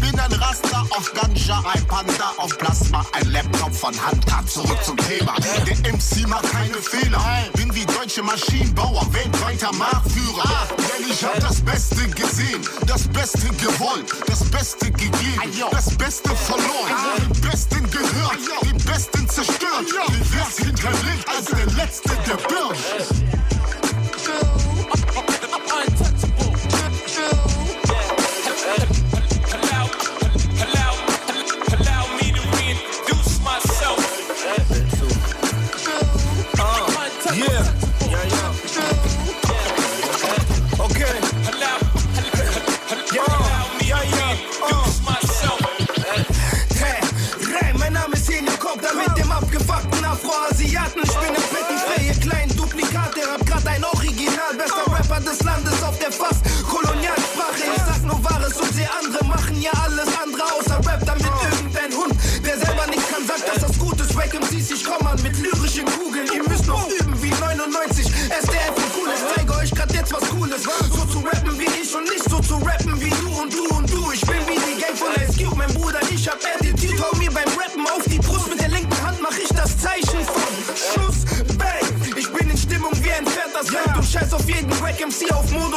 Bin ein Raster auf Ganja, ein Panda auf Plasma, ein Laptop von Handcard. Zurück zum Thema. Der MC macht keine Fehler. Bin wie deutsche Maschinenbauer, weltweiter Marktführer. Denn ich hab das Beste gesehen, das Beste gewollt, das Beste gegeben, das Beste verloren, den Besten gehört, den Besten zerstört, den Rest hinterlegt als der Letzte, der birgt.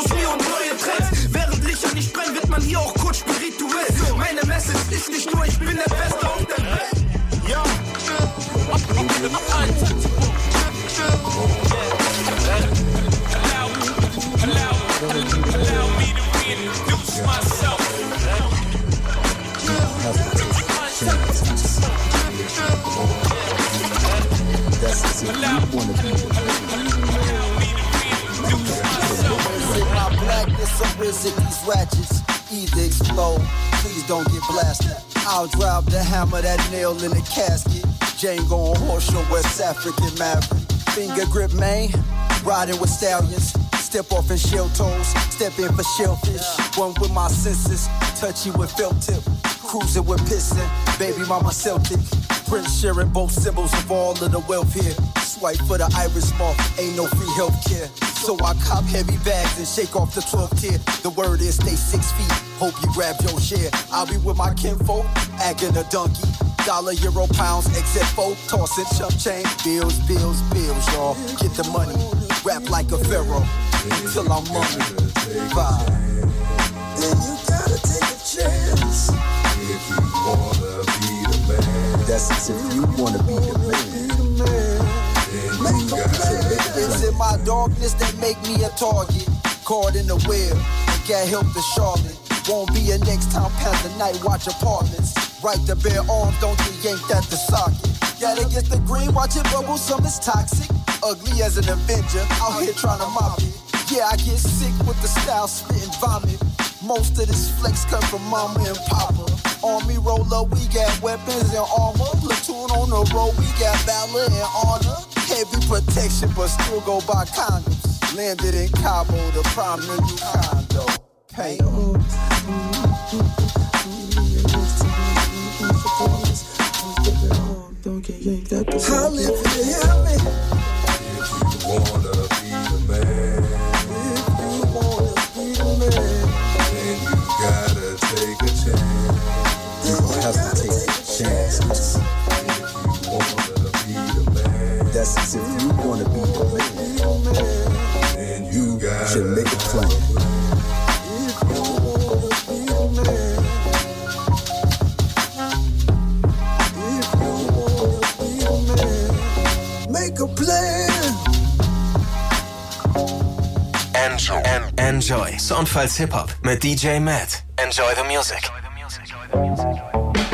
Mir und neue Trends. Während Lichter nicht brennen, wird man hier auch kurz spirituell. Meine Message ist nicht nur, ich bin der Beste auf der Welt. Ja. Or these ratchets? Either explode, please don't get blasted. I'll drop the hammer that nail in the casket. Django on horse show West African maverick. Finger grip man, riding with stallions. Step off in shell toes, step in for shellfish. One with my senses, touchy with felt tip. Cruising with piston, baby mama Celtic. Prince sharing both symbols of all of the wealth here. Swipe for the iris mark, ain't no free healthcare. So I cop heavy bags and shake off the 12 tier. The word is stay six feet. Hope you grab your share. I'll be with my kinfolk, acting a donkey. Dollar, euro, pounds, except folk, tossing chump change. Bills, bills, bills, y'all. Get the money. rap like a pharaoh until I'm mummified. Then you gotta take a chance. If you wanna be the man. That's if you wanna be the man. In my darkness that make me a target. Caught in the web, can't help to Charlotte. Won't be a next time past the night watch apartments. Right to bear arms, don't get yanked at the socket. Gotta get the green, watch it bubble, some is toxic. Ugly as an Avenger, out here trying to mop it. Yeah, I get sick with the style, spitting vomit. Most of this flex come from mama and papa. Army roller, we got weapons and armor. Platoon on the road, we got valor and honor. Heavy protection, but still go by condoms. Landed in Cabo, the prime new condo. Hey, I live to hear Enjoy. En Enjoy. Soundfiles Hip-Hop mit DJ Matt. Enjoy the music.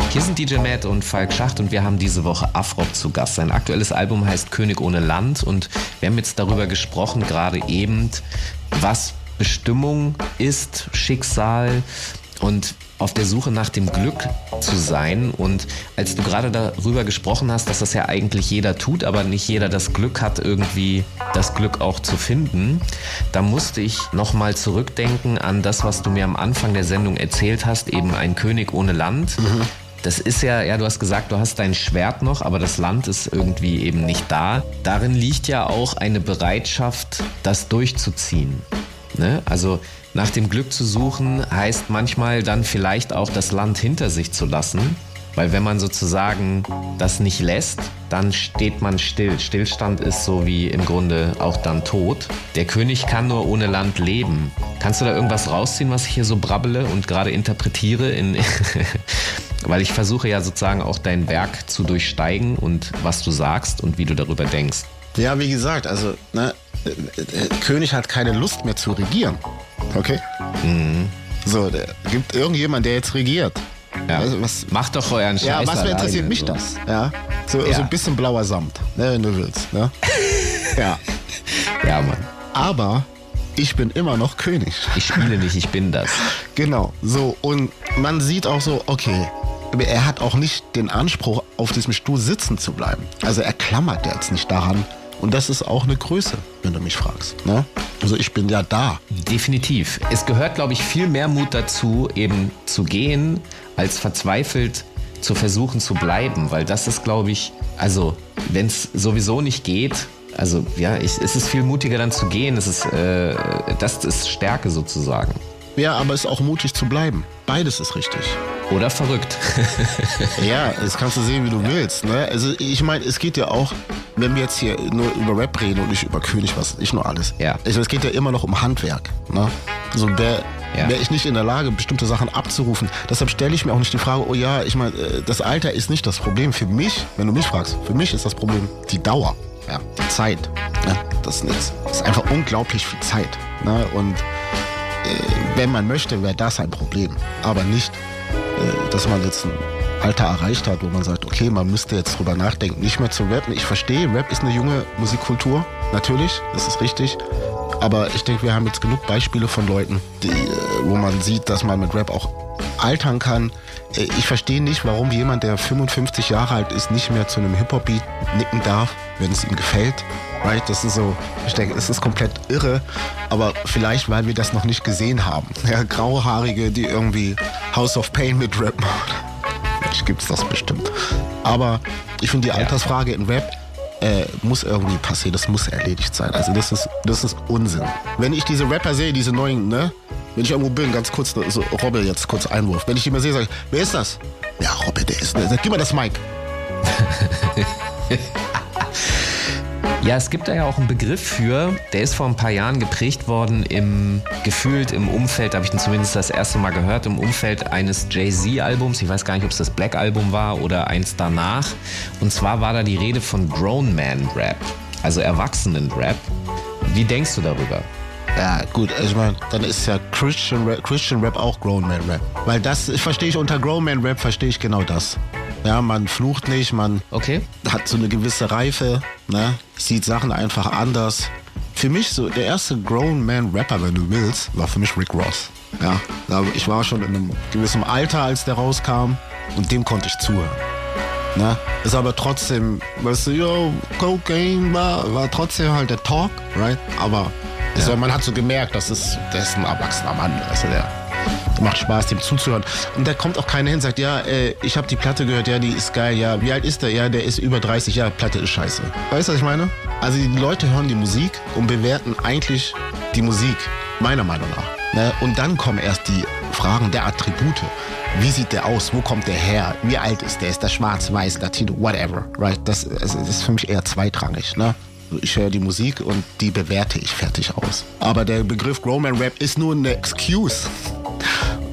Hier sind DJ Matt und Falk Schacht und wir haben diese Woche Afrock zu Gast. Sein aktuelles Album heißt König ohne Land und wir haben jetzt darüber gesprochen, gerade eben, was Bestimmung ist, Schicksal und auf der Suche nach dem Glück zu sein. Und als du gerade darüber gesprochen hast, dass das ja eigentlich jeder tut, aber nicht jeder das Glück hat, irgendwie das Glück auch zu finden, da musste ich nochmal zurückdenken an das, was du mir am Anfang der Sendung erzählt hast, eben ein König ohne Land. Das ist ja, ja, du hast gesagt, du hast dein Schwert noch, aber das Land ist irgendwie eben nicht da. Darin liegt ja auch eine Bereitschaft, das durchzuziehen. Ne? Also nach dem Glück zu suchen heißt manchmal dann vielleicht auch das Land hinter sich zu lassen. Weil wenn man sozusagen das nicht lässt, dann steht man still. Stillstand ist so wie im Grunde auch dann tot. Der König kann nur ohne Land leben. Kannst du da irgendwas rausziehen, was ich hier so brabbele und gerade interpretiere? In Weil ich versuche ja sozusagen auch dein Werk zu durchsteigen und was du sagst und wie du darüber denkst. Ja, wie gesagt, also ne, König hat keine Lust mehr zu regieren. Okay? Mhm. So, gibt irgendjemand, der jetzt regiert. Ja. Also, was, Macht doch euren Scheiß ja, was alleine, interessiert mich so. das? Ja, so, Ja. so ein bisschen blauer Samt, ne, wenn du willst. Ne? ja. Ja, Mann. Aber ich bin immer noch König. Ich spiele nicht, ich bin das. Genau, so und man sieht auch so, okay, aber er hat auch nicht den Anspruch, auf diesem Stuhl sitzen zu bleiben. Also er klammert jetzt nicht daran. Und das ist auch eine Größe, wenn du mich fragst. Ne? Also ich bin ja da. Definitiv. Es gehört, glaube ich, viel mehr Mut dazu, eben zu gehen, als verzweifelt zu versuchen zu bleiben. Weil das ist, glaube ich, also wenn es sowieso nicht geht, also ja, ich, es ist viel mutiger dann zu gehen. Es ist, äh, das ist Stärke sozusagen. Ja, aber es ist auch mutig zu bleiben. Beides ist richtig. Oder verrückt. ja, das kannst du sehen, wie du willst. Ne? Also ich meine, es geht ja auch, wenn wir jetzt hier nur über Rap reden und nicht über König, was ich nur alles. Ja. Ich, es geht ja immer noch um Handwerk. Ne? Also wäre Ja. wär ich nicht in der Lage, bestimmte Sachen abzurufen. Deshalb stelle ich mir auch nicht die Frage, oh ja, ich meine, äh, das Alter ist nicht das Problem. Für mich, wenn du mich fragst, für mich ist das Problem die Dauer. Ja, die Zeit. Ne? Das ist. Das ist einfach unglaublich viel Zeit. Ne? Und wenn man möchte, wäre das ein Problem. Aber nicht, äh, dass man jetzt ein Alter erreicht hat, wo man sagt, okay, man müsste jetzt drüber nachdenken, nicht mehr zu rappen. Ich verstehe, Rap ist eine junge Musikkultur, natürlich, das ist richtig. Aber ich denke, wir haben jetzt genug Beispiele von Leuten, die, äh, wo man sieht, dass man mit Rap auch altern kann. Äh, Ich verstehe nicht, warum jemand, der 55 Jahre alt ist, nicht mehr zu einem Hip-Hop-Beat nicken darf, wenn es ihm gefällt. Right? Das ist so, ich denke, es ist komplett irre, aber vielleicht, weil wir das noch nicht gesehen haben. Ja, Grauhaarige, die irgendwie House of Pain mit Rap machen. Vielleicht gibt's das bestimmt. Aber ich finde, die Altersfrage in Rap äh, muss irgendwie passieren, das muss erledigt sein. Also das ist, das ist Unsinn. Wenn ich diese Rapper sehe, diese neuen, ne? Wenn ich irgendwo bin, ganz kurz, so, Robbe jetzt, kurz Einwurf. Wenn ich immer sehe, sage ich, wer ist das? Ja, Robbe, der ist, der, sag, gib mir das Mike. Ja, es gibt da ja auch einen Begriff für, der ist vor ein paar Jahren geprägt worden im gefühlt im Umfeld, habe ich ihn zumindest das erste Mal gehört, im Umfeld eines Jay-Z-Albums. Ich weiß gar nicht, ob es das Black-Album war oder eins danach. Und zwar war da die Rede von Grown Man Rap, also Erwachsenen Rap. Wie denkst du darüber? Ja, gut, ich meine, dann ist ja Christian Rap, Christian Rap auch Grown Man Rap. Weil das verstehe ich unter Grown Man Rap, verstehe ich genau das. Ja, man flucht nicht, man okay. hat so eine gewisse Reife, ne? sieht Sachen einfach anders. Für mich so, der erste Grown Man Rapper, wenn du willst, war für mich Rick Ross. Ja, ich war schon in einem gewissen Alter, als der rauskam und dem konnte ich zuhören. Ne? Ist aber trotzdem, weißt du, yo, Cocaine war, war trotzdem halt der Talk, right? Aber ja. war, man hat so gemerkt, das ist, das ist ein erwachsener Mann. Also der macht Spaß, dem zuzuhören. Und da kommt auch keiner hin, und sagt, ja, äh, ich habe die Platte gehört, ja, die ist geil, ja, wie alt ist der? Ja, der ist über 30, ja, Platte ist scheiße. Weißt du, was ich meine? Also die Leute hören die Musik und bewerten eigentlich die Musik, meiner Meinung nach. Ne? Und dann kommen erst die Fragen der Attribute. Wie sieht der aus? Wo kommt der her? Wie alt ist der? Ist der schwarz, weiß, Latino, whatever? Right? Das, das ist für mich eher zweitrangig. Ne? ich höre die Musik und die bewerte ich fertig aus. Aber der Begriff Growman Rap ist nur eine Excuse.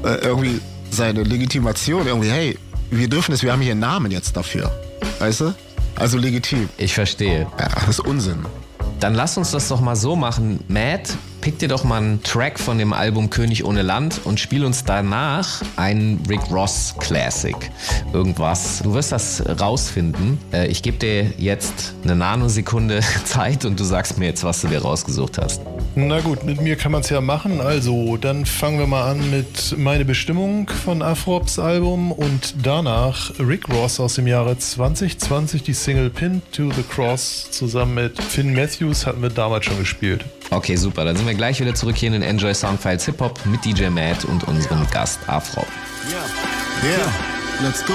Äh, irgendwie seine Legitimation, irgendwie, hey, wir dürfen es, wir haben hier einen Namen jetzt dafür. Weißt du? Also legitim. Ich verstehe. Ja, das ist Unsinn. Dann lass uns das doch mal so machen. Matt, pick dir doch mal einen Track von dem Album König ohne Land und spiel uns danach einen Rick Ross Classic. Irgendwas. Du wirst das rausfinden. Äh, ich gebe dir jetzt eine Nanosekunde Zeit und du sagst mir jetzt, was du dir rausgesucht hast. Na gut, mit mir kann man es ja machen. Also, dann fangen wir mal an mit Meine Bestimmung von Afrops Album und danach Rick Ross aus dem Jahre 2020, die Single Pin to the Cross zusammen mit Finn Matthews hatten wir damals schon gespielt. Okay, super. Dann sind wir gleich wieder zurück hier in den Enjoy Soundfiles Hip Hop mit DJ Matt und unserem Gast Afro. Yeah. Yeah. Let's go.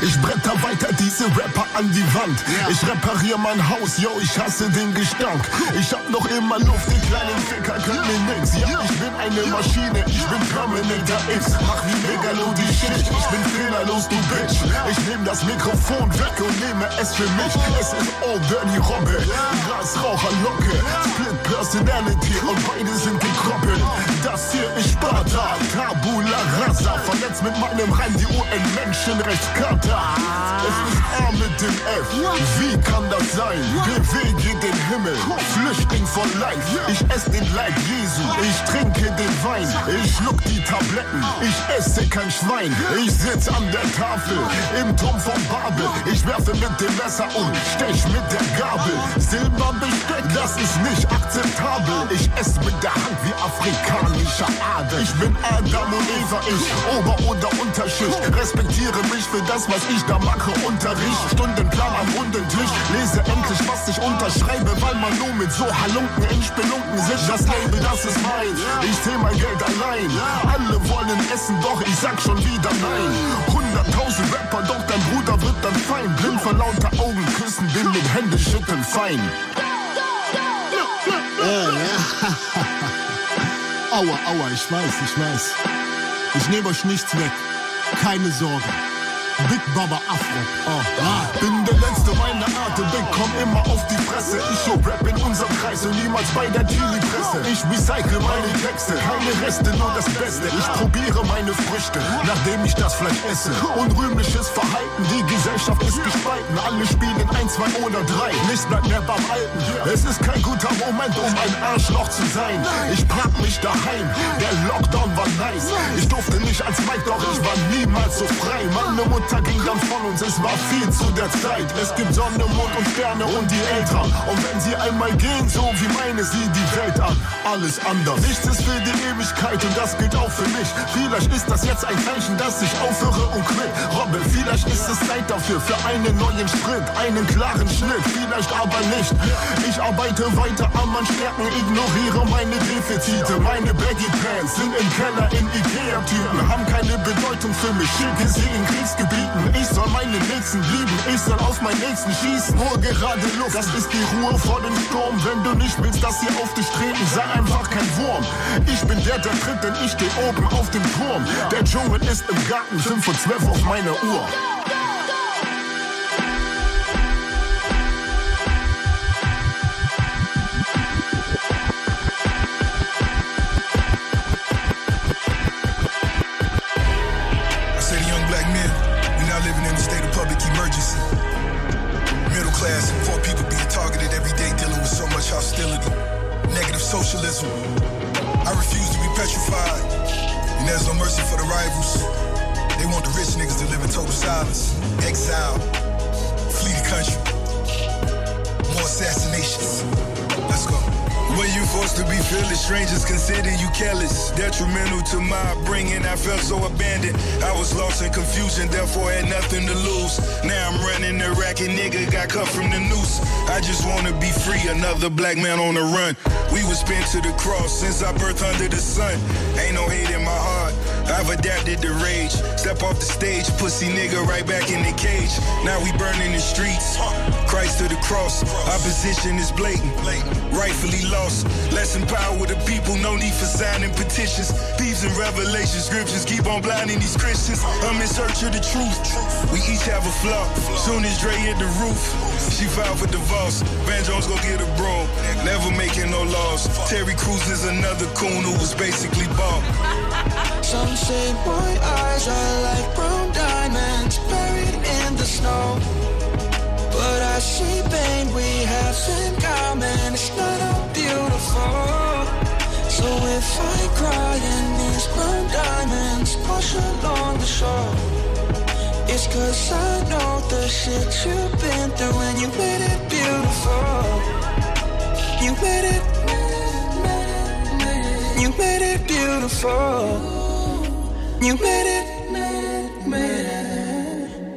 Ich bretter weiter diese Rapper an die Wand. Yeah. Ich repariere mein Haus, yo, ich hasse den Gestank. Ich hab noch immer Luft, die kleinen Ficker können mir nix. Ja, ich bin eine Maschine, ich bin permanenter X. Mach wie Megalo die Shit, ich bin fehlerlos, du Bitch. Ich nehm das Mikrofon weg und nehme es für mich. Oh. Es ist all dirty Robbe, Grasraucher Locke, Split Personality und beide sind gekoppelt. Oh. Das hier ist Sparta, Tabula Rasa. Verletzt mit meinem Reim die UN-Menschenrecht. Katar. Es ist arm mit dem F. Wie kann das sein? Bewege Himmel, Flüchtling von Leid. Ich esse den Leib Jesu, ich trinke den Wein, ich schluck die Tabletten, ich esse kein Schwein. Ich sitz an der Tafel im Turm von Babel, ich werfe mit dem Messer um, stech mit der Gabel. Silberbesteck, das ist nicht akzeptabel. Ich esse mit der Hand wie afrikanischer Adel. Ich bin Adam und Eva, ich Ober- oder Unterschicht. Respektiere mich für das, was ich da mache. Unterricht, Stundenplan am runden Tisch. Lese endlich, was ich unterschreibe, weil immer nur mit so Halunken in Spelunken sind das Label, das ist mein. Ich zähl mein Geld allein. Alle wollen essen, doch ich sag schon wieder nein. 100.000 Rapper, doch dein Bruder wird dann fein. Blind vor lauter Augen küssen, bin mit Hände schütteln fein. Ja, ja. aua, aua, ich weiß, ich weiß. Ich nehme euch nichts weg. Keine Sorge. Big Baba Afro. Oh, ah, bin der Letzte meiner Art und bekomm immer auf die Fresse. Ich show Rap in unserem Kreis und niemals bei der Daily-Presse. Ich recycle meine Texte, keine Reste, nur das Beste. Ich probiere meine Früchte, nachdem ich das Fleisch esse. Unrühmliches Verhalten, die Gesellschaft ist gespalten. Alle spielen ein, zwei oder drei, nichts bleibt mehr beim Alten. Es ist kein guter Moment, um ein Arschloch zu sein. Ich pack mich daheim, der Lockdown war nice. Ich durfte nicht als Mike, doch ich war niemals so frei. Meine Mutter ging dann von uns, es war viel zu der Zeit. Zeit. Es gibt Sonne, Mond und Sterne und die Eltern. Und wenn sie einmal gehen, so wie meine, sie die Welt an. Alles anders. Nichts ist für die Ewigkeit und das gilt auch für mich. Vielleicht ist das jetzt ein Zeichen, dass ich aufhöre und quitt. Robbe, vielleicht ist es Zeit dafür, für einen neuen Sprint, einen klaren Schnitt. Vielleicht aber nicht. Ich arbeite weiter an meinen Stärken, ignoriere meine Defizite. Meine Baggy Pants sind im Keller in Ikea-Tüten, haben keine Bedeutung für mich. Schicke sie in Kriegsgebieten. Ich soll meine Nitzen lieben, ich soll auf meinen nächsten schießen. Nur gerade Luft, das ist die Ruhe vor dem Sturm. Wenn du nicht willst, dass sie auf dich treten, sei einfach kein Wurm. Ich bin der, der tritt, denn ich geh oben auf dem Turm. Der Dschungel ist im Garten, 5 und 12 auf meiner Uhr. Tribalism. I refuse to be petrified. And there's no mercy for the rivals. They want the rich niggas to live in total silence. Exile. Flee the country. More assassinations. Let's go. When you forced to be fearless, strangers consider you careless. Detrimental to my bringing, I felt so abandoned. I was lost in confusion, therefore had nothing to lose. Now I'm running the racket, nigga got cut from the noose. I just wanna be free, another black man on the run. We was pinned to the cross since I birthed under the sun. Ain't no hate in my heart. I've adapted to rage. Step off the stage, pussy nigga right back in the cage. Now we burning the streets. Christ to the cross. Opposition is blatant. Rightfully lost. Less empower the people. No need for signing petitions. Thieves and revelation scriptures keep on blinding these Christians. I'm in search of the truth. We each have a flaw. Soon as Dre hit the roof, she filed for divorce. Van Jones gon' get a broom. Never making no laws. Terry Crews is another coon who was basically bought. Say my eyes are like brown diamonds buried in the snow. But I see pain we have in common. It's not all beautiful. So if I cry in these brown diamonds wash along the shore, it's cause I know the shit you've been through and you made it beautiful. You made it, you made it beautiful. You made it,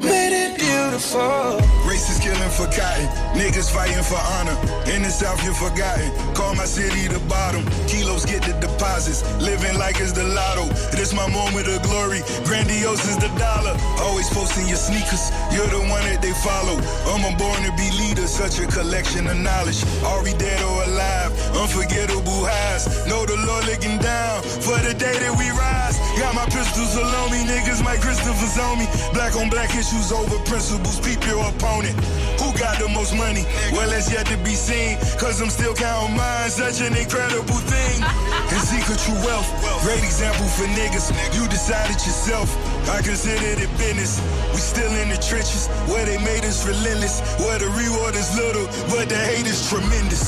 made it beautiful. Racists killing for cotton, niggas fighting for honor. In the South, you're forgotten. Call my city the bottom. Kilos get the deposits, living like it's the lotto. This my moment of glory. Grandiose is the dollar. Always posting your sneakers, you're the one that they follow. I'm a born to be leader, such a collection of knowledge. Are we dead or alive? Unforgettable highs. Know the Lord looking down for the day that we rise. Got my pistols alone me, niggas, my Christopher's on me. Black on black issues over principles, peep your opponent. Who got the most money? Well, it's yet to be seen, cause I'm still counting mine, such an incredible thing. And secret true wealth, great example for niggas. You decided yourself, I consider it business. We still in the trenches, where they made us relentless, where the reward is little, but the hate is tremendous.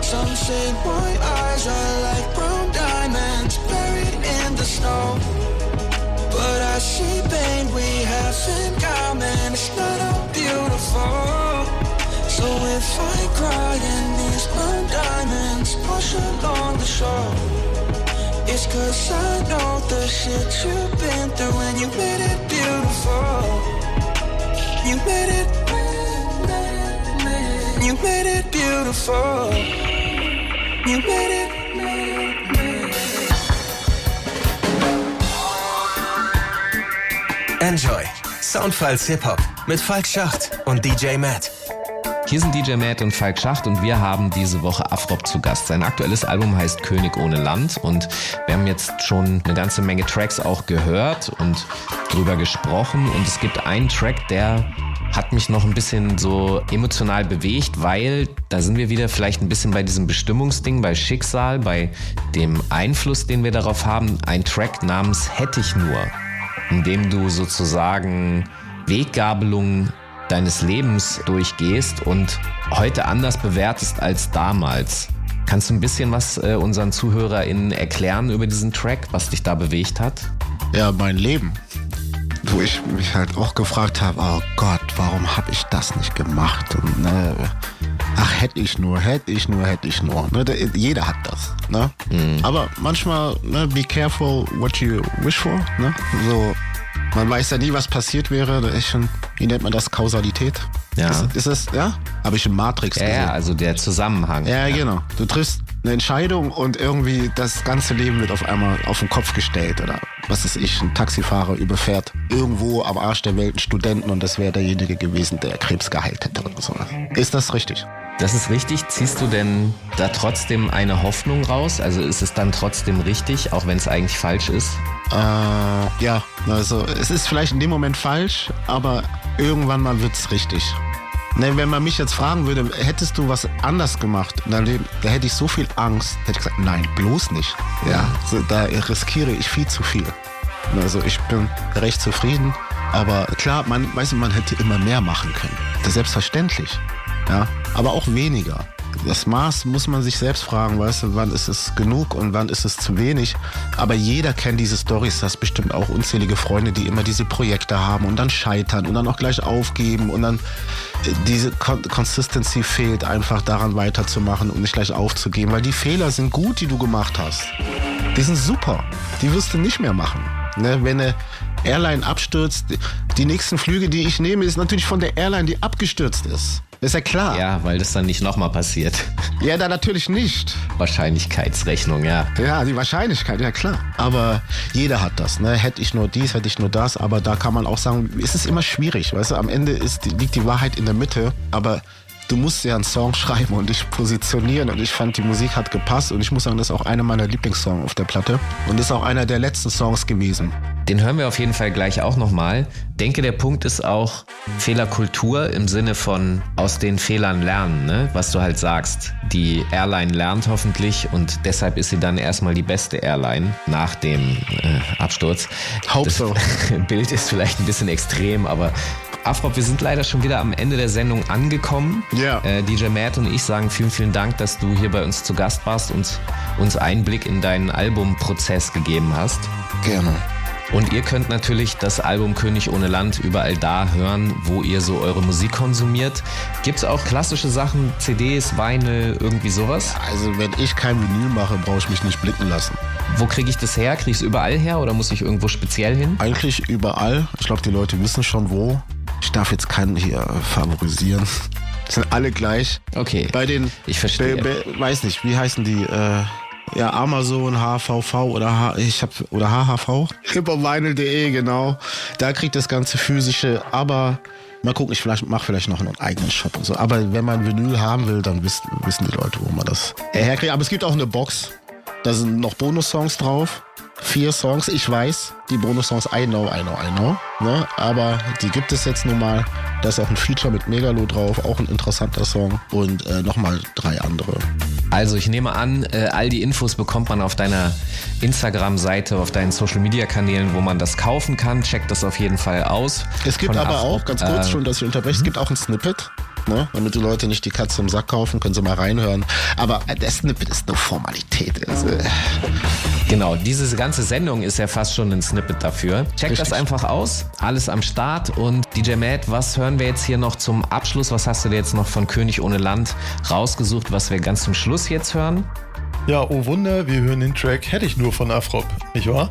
Some say my eyes are like brown diamonds buried in the snow. But I see pain we have in common. It's not all beautiful. So if I cry in these brown diamonds wash along the shore, it's cause I know the shit you've been through and you made it beautiful. You made it, you made it beautiful. You made it. Enjoy. Soundfiles Hip-Hop mit Falk Schacht und DJ Matt. Hier sind DJ Matt und Falk Schacht und wir haben diese Woche Afrop zu Gast. Sein aktuelles Album heißt König ohne Land und wir haben jetzt schon eine ganze Menge Tracks auch gehört und drüber gesprochen und es gibt einen Track, der hat mich noch ein bisschen so emotional bewegt, weil da sind wir wieder vielleicht ein bisschen bei diesem Bestimmungsding, bei Schicksal, bei dem Einfluss, den wir darauf haben. Ein Track namens Hätte ich nur, in dem du sozusagen Weggabelungen deines Lebens durchgehst und heute anders bewertest als damals. Kannst du ein bisschen was äh, unseren ZuhörerInnen erklären über diesen Track, was dich da bewegt hat? Ja, mein Leben. Wo ich mich halt auch gefragt habe, oh Gott, warum habe ich das nicht gemacht? Und, ne, ach, hätte ich nur, hätte ich nur, hätte ich nur. Ne, der, jeder hat das. Ne? Mhm. Aber manchmal, ne, be careful what you wish for. Ne? So, man weiß ja nie, was passiert wäre. Da ist schon, wie nennt man das, Kausalität? Ja. Ist, ist es, ja? Habe ich in Matrix Ja, gesehen. ja, also der Zusammenhang. Ja, genau. Du triffst eine Entscheidung und irgendwie das ganze Leben wird auf einmal auf den Kopf gestellt oder was ist ich, ein Taxifahrer überfährt irgendwo am Arsch der Welt einen Studenten und das wäre derjenige gewesen, der Krebs geheilt hätte oder so. Ist das richtig? Das ist richtig. Ziehst du denn da trotzdem eine Hoffnung raus? Also ist es dann trotzdem richtig, auch wenn es eigentlich falsch ist? Äh, ja, also es ist vielleicht in dem Moment falsch, aber irgendwann mal wird's richtig. Ne, wenn man mich jetzt fragen würde, hättest du was anders gemacht in da hätte ich so viel Angst, hätte ich gesagt, nein, bloß nicht. Ja, so, da riskiere ich viel zu viel. Also ich bin recht zufrieden, aber klar, man, weiß man hätte immer mehr machen können. Das ist selbstverständlich. Ja, aber auch weniger. Das Maß muss man sich selbst fragen, weißt du, wann ist es genug und wann ist es zu wenig. Aber jeder kennt diese Stories. Das bestimmt auch unzählige Freunde, die immer diese Projekte haben und dann scheitern und dann auch gleich aufgeben und dann äh, diese Con Consistency fehlt, einfach daran weiterzumachen und nicht gleich aufzugeben, weil die Fehler sind gut, die du gemacht hast. Die sind super. Die wirst du nicht mehr machen. Ne, wenn eine Airline abstürzt, die nächsten Flüge, die ich nehme, ist natürlich von der Airline, die abgestürzt ist. Ist ja klar. Ja, weil das dann nicht nochmal passiert. Ja, da natürlich nicht. Wahrscheinlichkeitsrechnung, ja. Ja, die Wahrscheinlichkeit, ja klar. Aber jeder hat das, ne? Hätte ich nur dies, hätte ich nur das. Aber da kann man auch sagen, es ist immer schwierig, weißt du? Am Ende ist, liegt die Wahrheit in der Mitte. Aber du musst ja einen Song schreiben und dich positionieren. Und ich fand, die Musik hat gepasst. Und ich muss sagen, das ist auch einer meiner Lieblingssongs auf der Platte. Und ist auch einer der letzten Songs gewesen. Den hören wir auf jeden Fall gleich auch nochmal. Denke, der Punkt ist auch Fehlerkultur im Sinne von aus den Fehlern lernen, ne? was du halt sagst. Die Airline lernt hoffentlich und deshalb ist sie dann erstmal die beste Airline nach dem äh, Absturz. So. Das Bild ist vielleicht ein bisschen extrem, aber Afrop, wir sind leider schon wieder am Ende der Sendung angekommen. Ja. Äh, DJ Matt und ich sagen vielen, vielen Dank, dass du hier bei uns zu Gast warst und uns Einblick in deinen Albumprozess gegeben hast. Gerne. Und ihr könnt natürlich das Album König ohne Land überall da hören, wo ihr so eure Musik konsumiert. Gibt es auch klassische Sachen, CDs, Vinyl, irgendwie sowas? Also wenn ich kein Vinyl mache, brauche ich mich nicht blicken lassen. Wo kriege ich das her? Kriege ich es überall her oder muss ich irgendwo speziell hin? Eigentlich überall. Ich glaube, die Leute wissen schon wo. Ich darf jetzt keinen hier favorisieren. Das sind alle gleich. Okay. Bei den, ich verstehe. Be, be, weiß nicht, wie heißen die? Äh, ja, Amazon, HVV oder H, ich hab, oder HHV. Hippovinyl.de, genau. Da kriegt das ganze physische, aber mal gucken, ich vielleicht, mache vielleicht noch einen eigenen Shop und so. Aber wenn man Vinyl haben will, dann wissen, wissen die Leute, wo man das herkriegt. Aber es gibt auch eine Box. Da sind noch Bonus-Songs drauf. Vier Songs, ich weiß, die Bonus-Songs, I know, I know, I know. Ne? Aber die gibt es jetzt nun mal. Da ist auch ein Feature mit Megalo drauf, auch ein interessanter Song. Und äh, nochmal drei andere. Also ich nehme an, äh, all die Infos bekommt man auf deiner Instagram-Seite, auf deinen Social-Media-Kanälen, wo man das kaufen kann. Checkt das auf jeden Fall aus. Es gibt aber Afro- auch, ganz kurz äh, schon, dass ich unterbreche, es gibt auch ein Snippet. Ne? Damit die Leute nicht die Katze im Sack kaufen, können sie mal reinhören. Aber der Snippet ist eine Formalität. Also, Genau, diese ganze Sendung ist ja fast schon ein Snippet dafür. Check das Richtig. einfach aus, alles am Start und DJ Matt, was hören wir jetzt hier noch zum Abschluss? Was hast du dir jetzt noch von König ohne Land rausgesucht, was wir ganz zum Schluss jetzt hören? Ja, oh Wunder, wir hören den Track Hätte ich nur von Afrop, nicht wahr?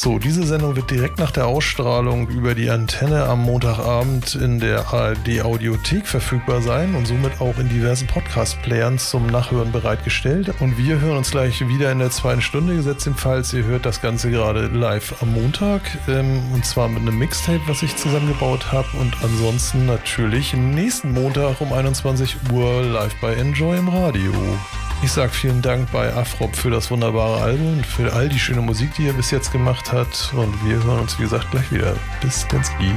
So, diese Sendung wird direkt nach der Ausstrahlung über die Antenne am Montagabend in der ARD Audiothek verfügbar sein und somit auch in diversen Podcast-Playern zum Nachhören bereitgestellt. Und wir hören uns gleich wieder in der zweiten Stunde, gesetzt im Fall, ihr hört das Ganze gerade live am Montag ähm, und zwar mit einem Mixtape, was ich zusammengebaut habe und ansonsten natürlich nächsten Montag um 21 Uhr live bei Enjoy im Radio. Ich sage vielen Dank bei Afrop für das wunderbare Album und für all die schöne Musik, die er bis jetzt gemacht hat. Und wir hören uns, wie gesagt, gleich wieder. Bis Genski.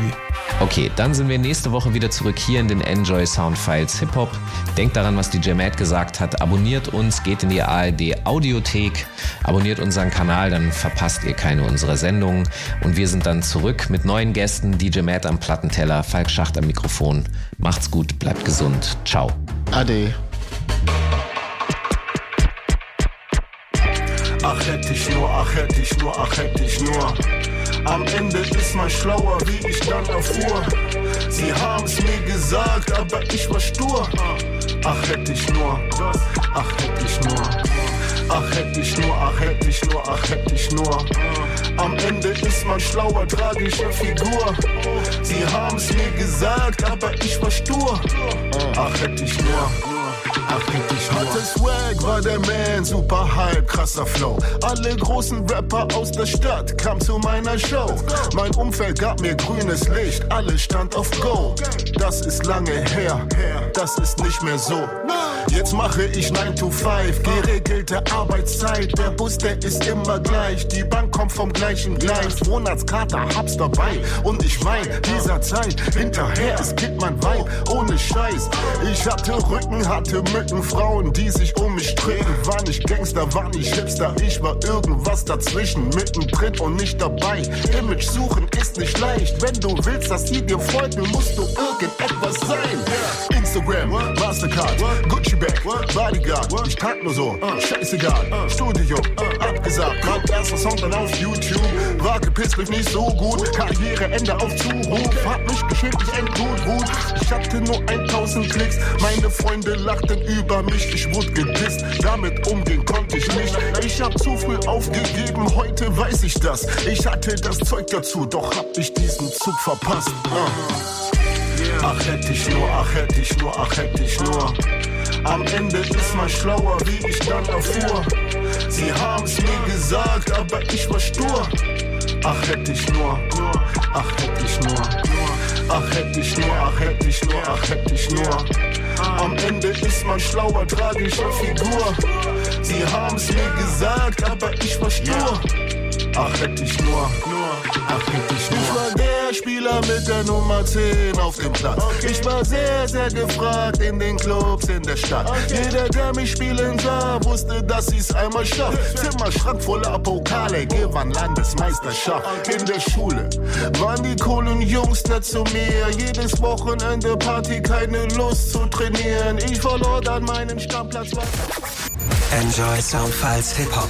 Okay, dann sind wir nächste Woche wieder zurück hier in den Enjoy Soundfiles Hip Hop. Denkt daran, was DJ Matt gesagt hat. Abonniert uns, geht in die ARD Audiothek, abonniert unseren Kanal, dann verpasst ihr keine unserer Sendungen. Und wir sind dann zurück mit neuen Gästen. DJ Matt am Plattenteller, Falk Schacht am Mikrofon. Macht's gut, bleibt gesund. Ciao. Ade. Ach hätte ich nur, ach hätte ich nur, ach hätte ich nur. Am Ende ist man schlauer, wie ich dann erfuhr. Sie haben's mir gesagt, aber ich war stur. Ach hätte ich nur, ach hätte ich nur. Ach hätte ich nur, ach hätte ich nur, ach hätte ich nur. Am Ende ist man schlauer, tragische Figur. Sie haben's mir gesagt, aber ich war stur. Ach hätte ich nur. Hatte Swag, war der Man, super Hype, krasser Flow. Alle großen Rapper aus der Stadt kamen zu meiner Show. Mein Umfeld gab mir grünes Licht, alles stand auf Go. Das ist lange her, das ist nicht mehr so. Jetzt mache ich 9 to 5, geregelte Arbeitszeit. Der Bus, der ist immer gleich. Die Bank kommt vom gleichen Gleis. Monatskarte hab's dabei und ich wein dieser Zeit hinterher. Es gibt mein Weib ohne Scheiß. Ich hatte Rücken, hatte Mücken, Frauen, die sich um mich drehen. War nicht Gangster, war nicht Hipster. Ich war irgendwas dazwischen, mittendrin und nicht dabei. Image suchen ist nicht leicht. Wenn du willst, dass sie dir folgen, musst du irgendetwas sein. Instagram, Mastercard, Gucci Bag, Bodyguard. Ich tank nur so, scheißegal. Studio, abgesagt. Mein erster Song dann auf YouTube. War gepisst, lief nicht so gut. Karriereende auf Zuruf. Hat mich geschickt, ich endgut gut. Ich hatte nur 1000 Klicks. Meine Freunde lachten über mich. Ich wurde gedisst. Damit umgehen konnte ich nicht. Ich hab zu früh aufgegeben. Heute weiß ich das. Ich hatte das Zeug dazu, doch hab ich diesen Zug verpasst. Uh. Ach hätte ich nur, ach hätte ich nur, ach hätte ich nur. Am Ende ist man schlauer, wie ich dann erfuhr. Sie haben's mir gesagt, aber ich war stur. Ach hätte ich nur, ach hätte ich nur. Ach hätte ich nur, ach hätte ich nur, ach hätte ich nur. Am Ende ist man schlauer, tragische Figur. Sie haben's mir gesagt, aber ich war stur. Ach hätte ich nur, ach hätte ich nur. Spieler mit der Nummer 10 auf dem Platz. Ich war sehr, sehr gefragt in den Clubs in der Stadt. Jeder, der mich spielen sah, wusste, dass ich's einmal schaff. Zimmerschrank voller Pokale, gewann Landesmeisterschaft. In der Schule waren die coolen Jungs nett zu mir. Jedes Wochenende Party, keine Lust zu trainieren. Ich verlor dann meinen Stammplatz. Enjoy Soundfiles Hip Hop.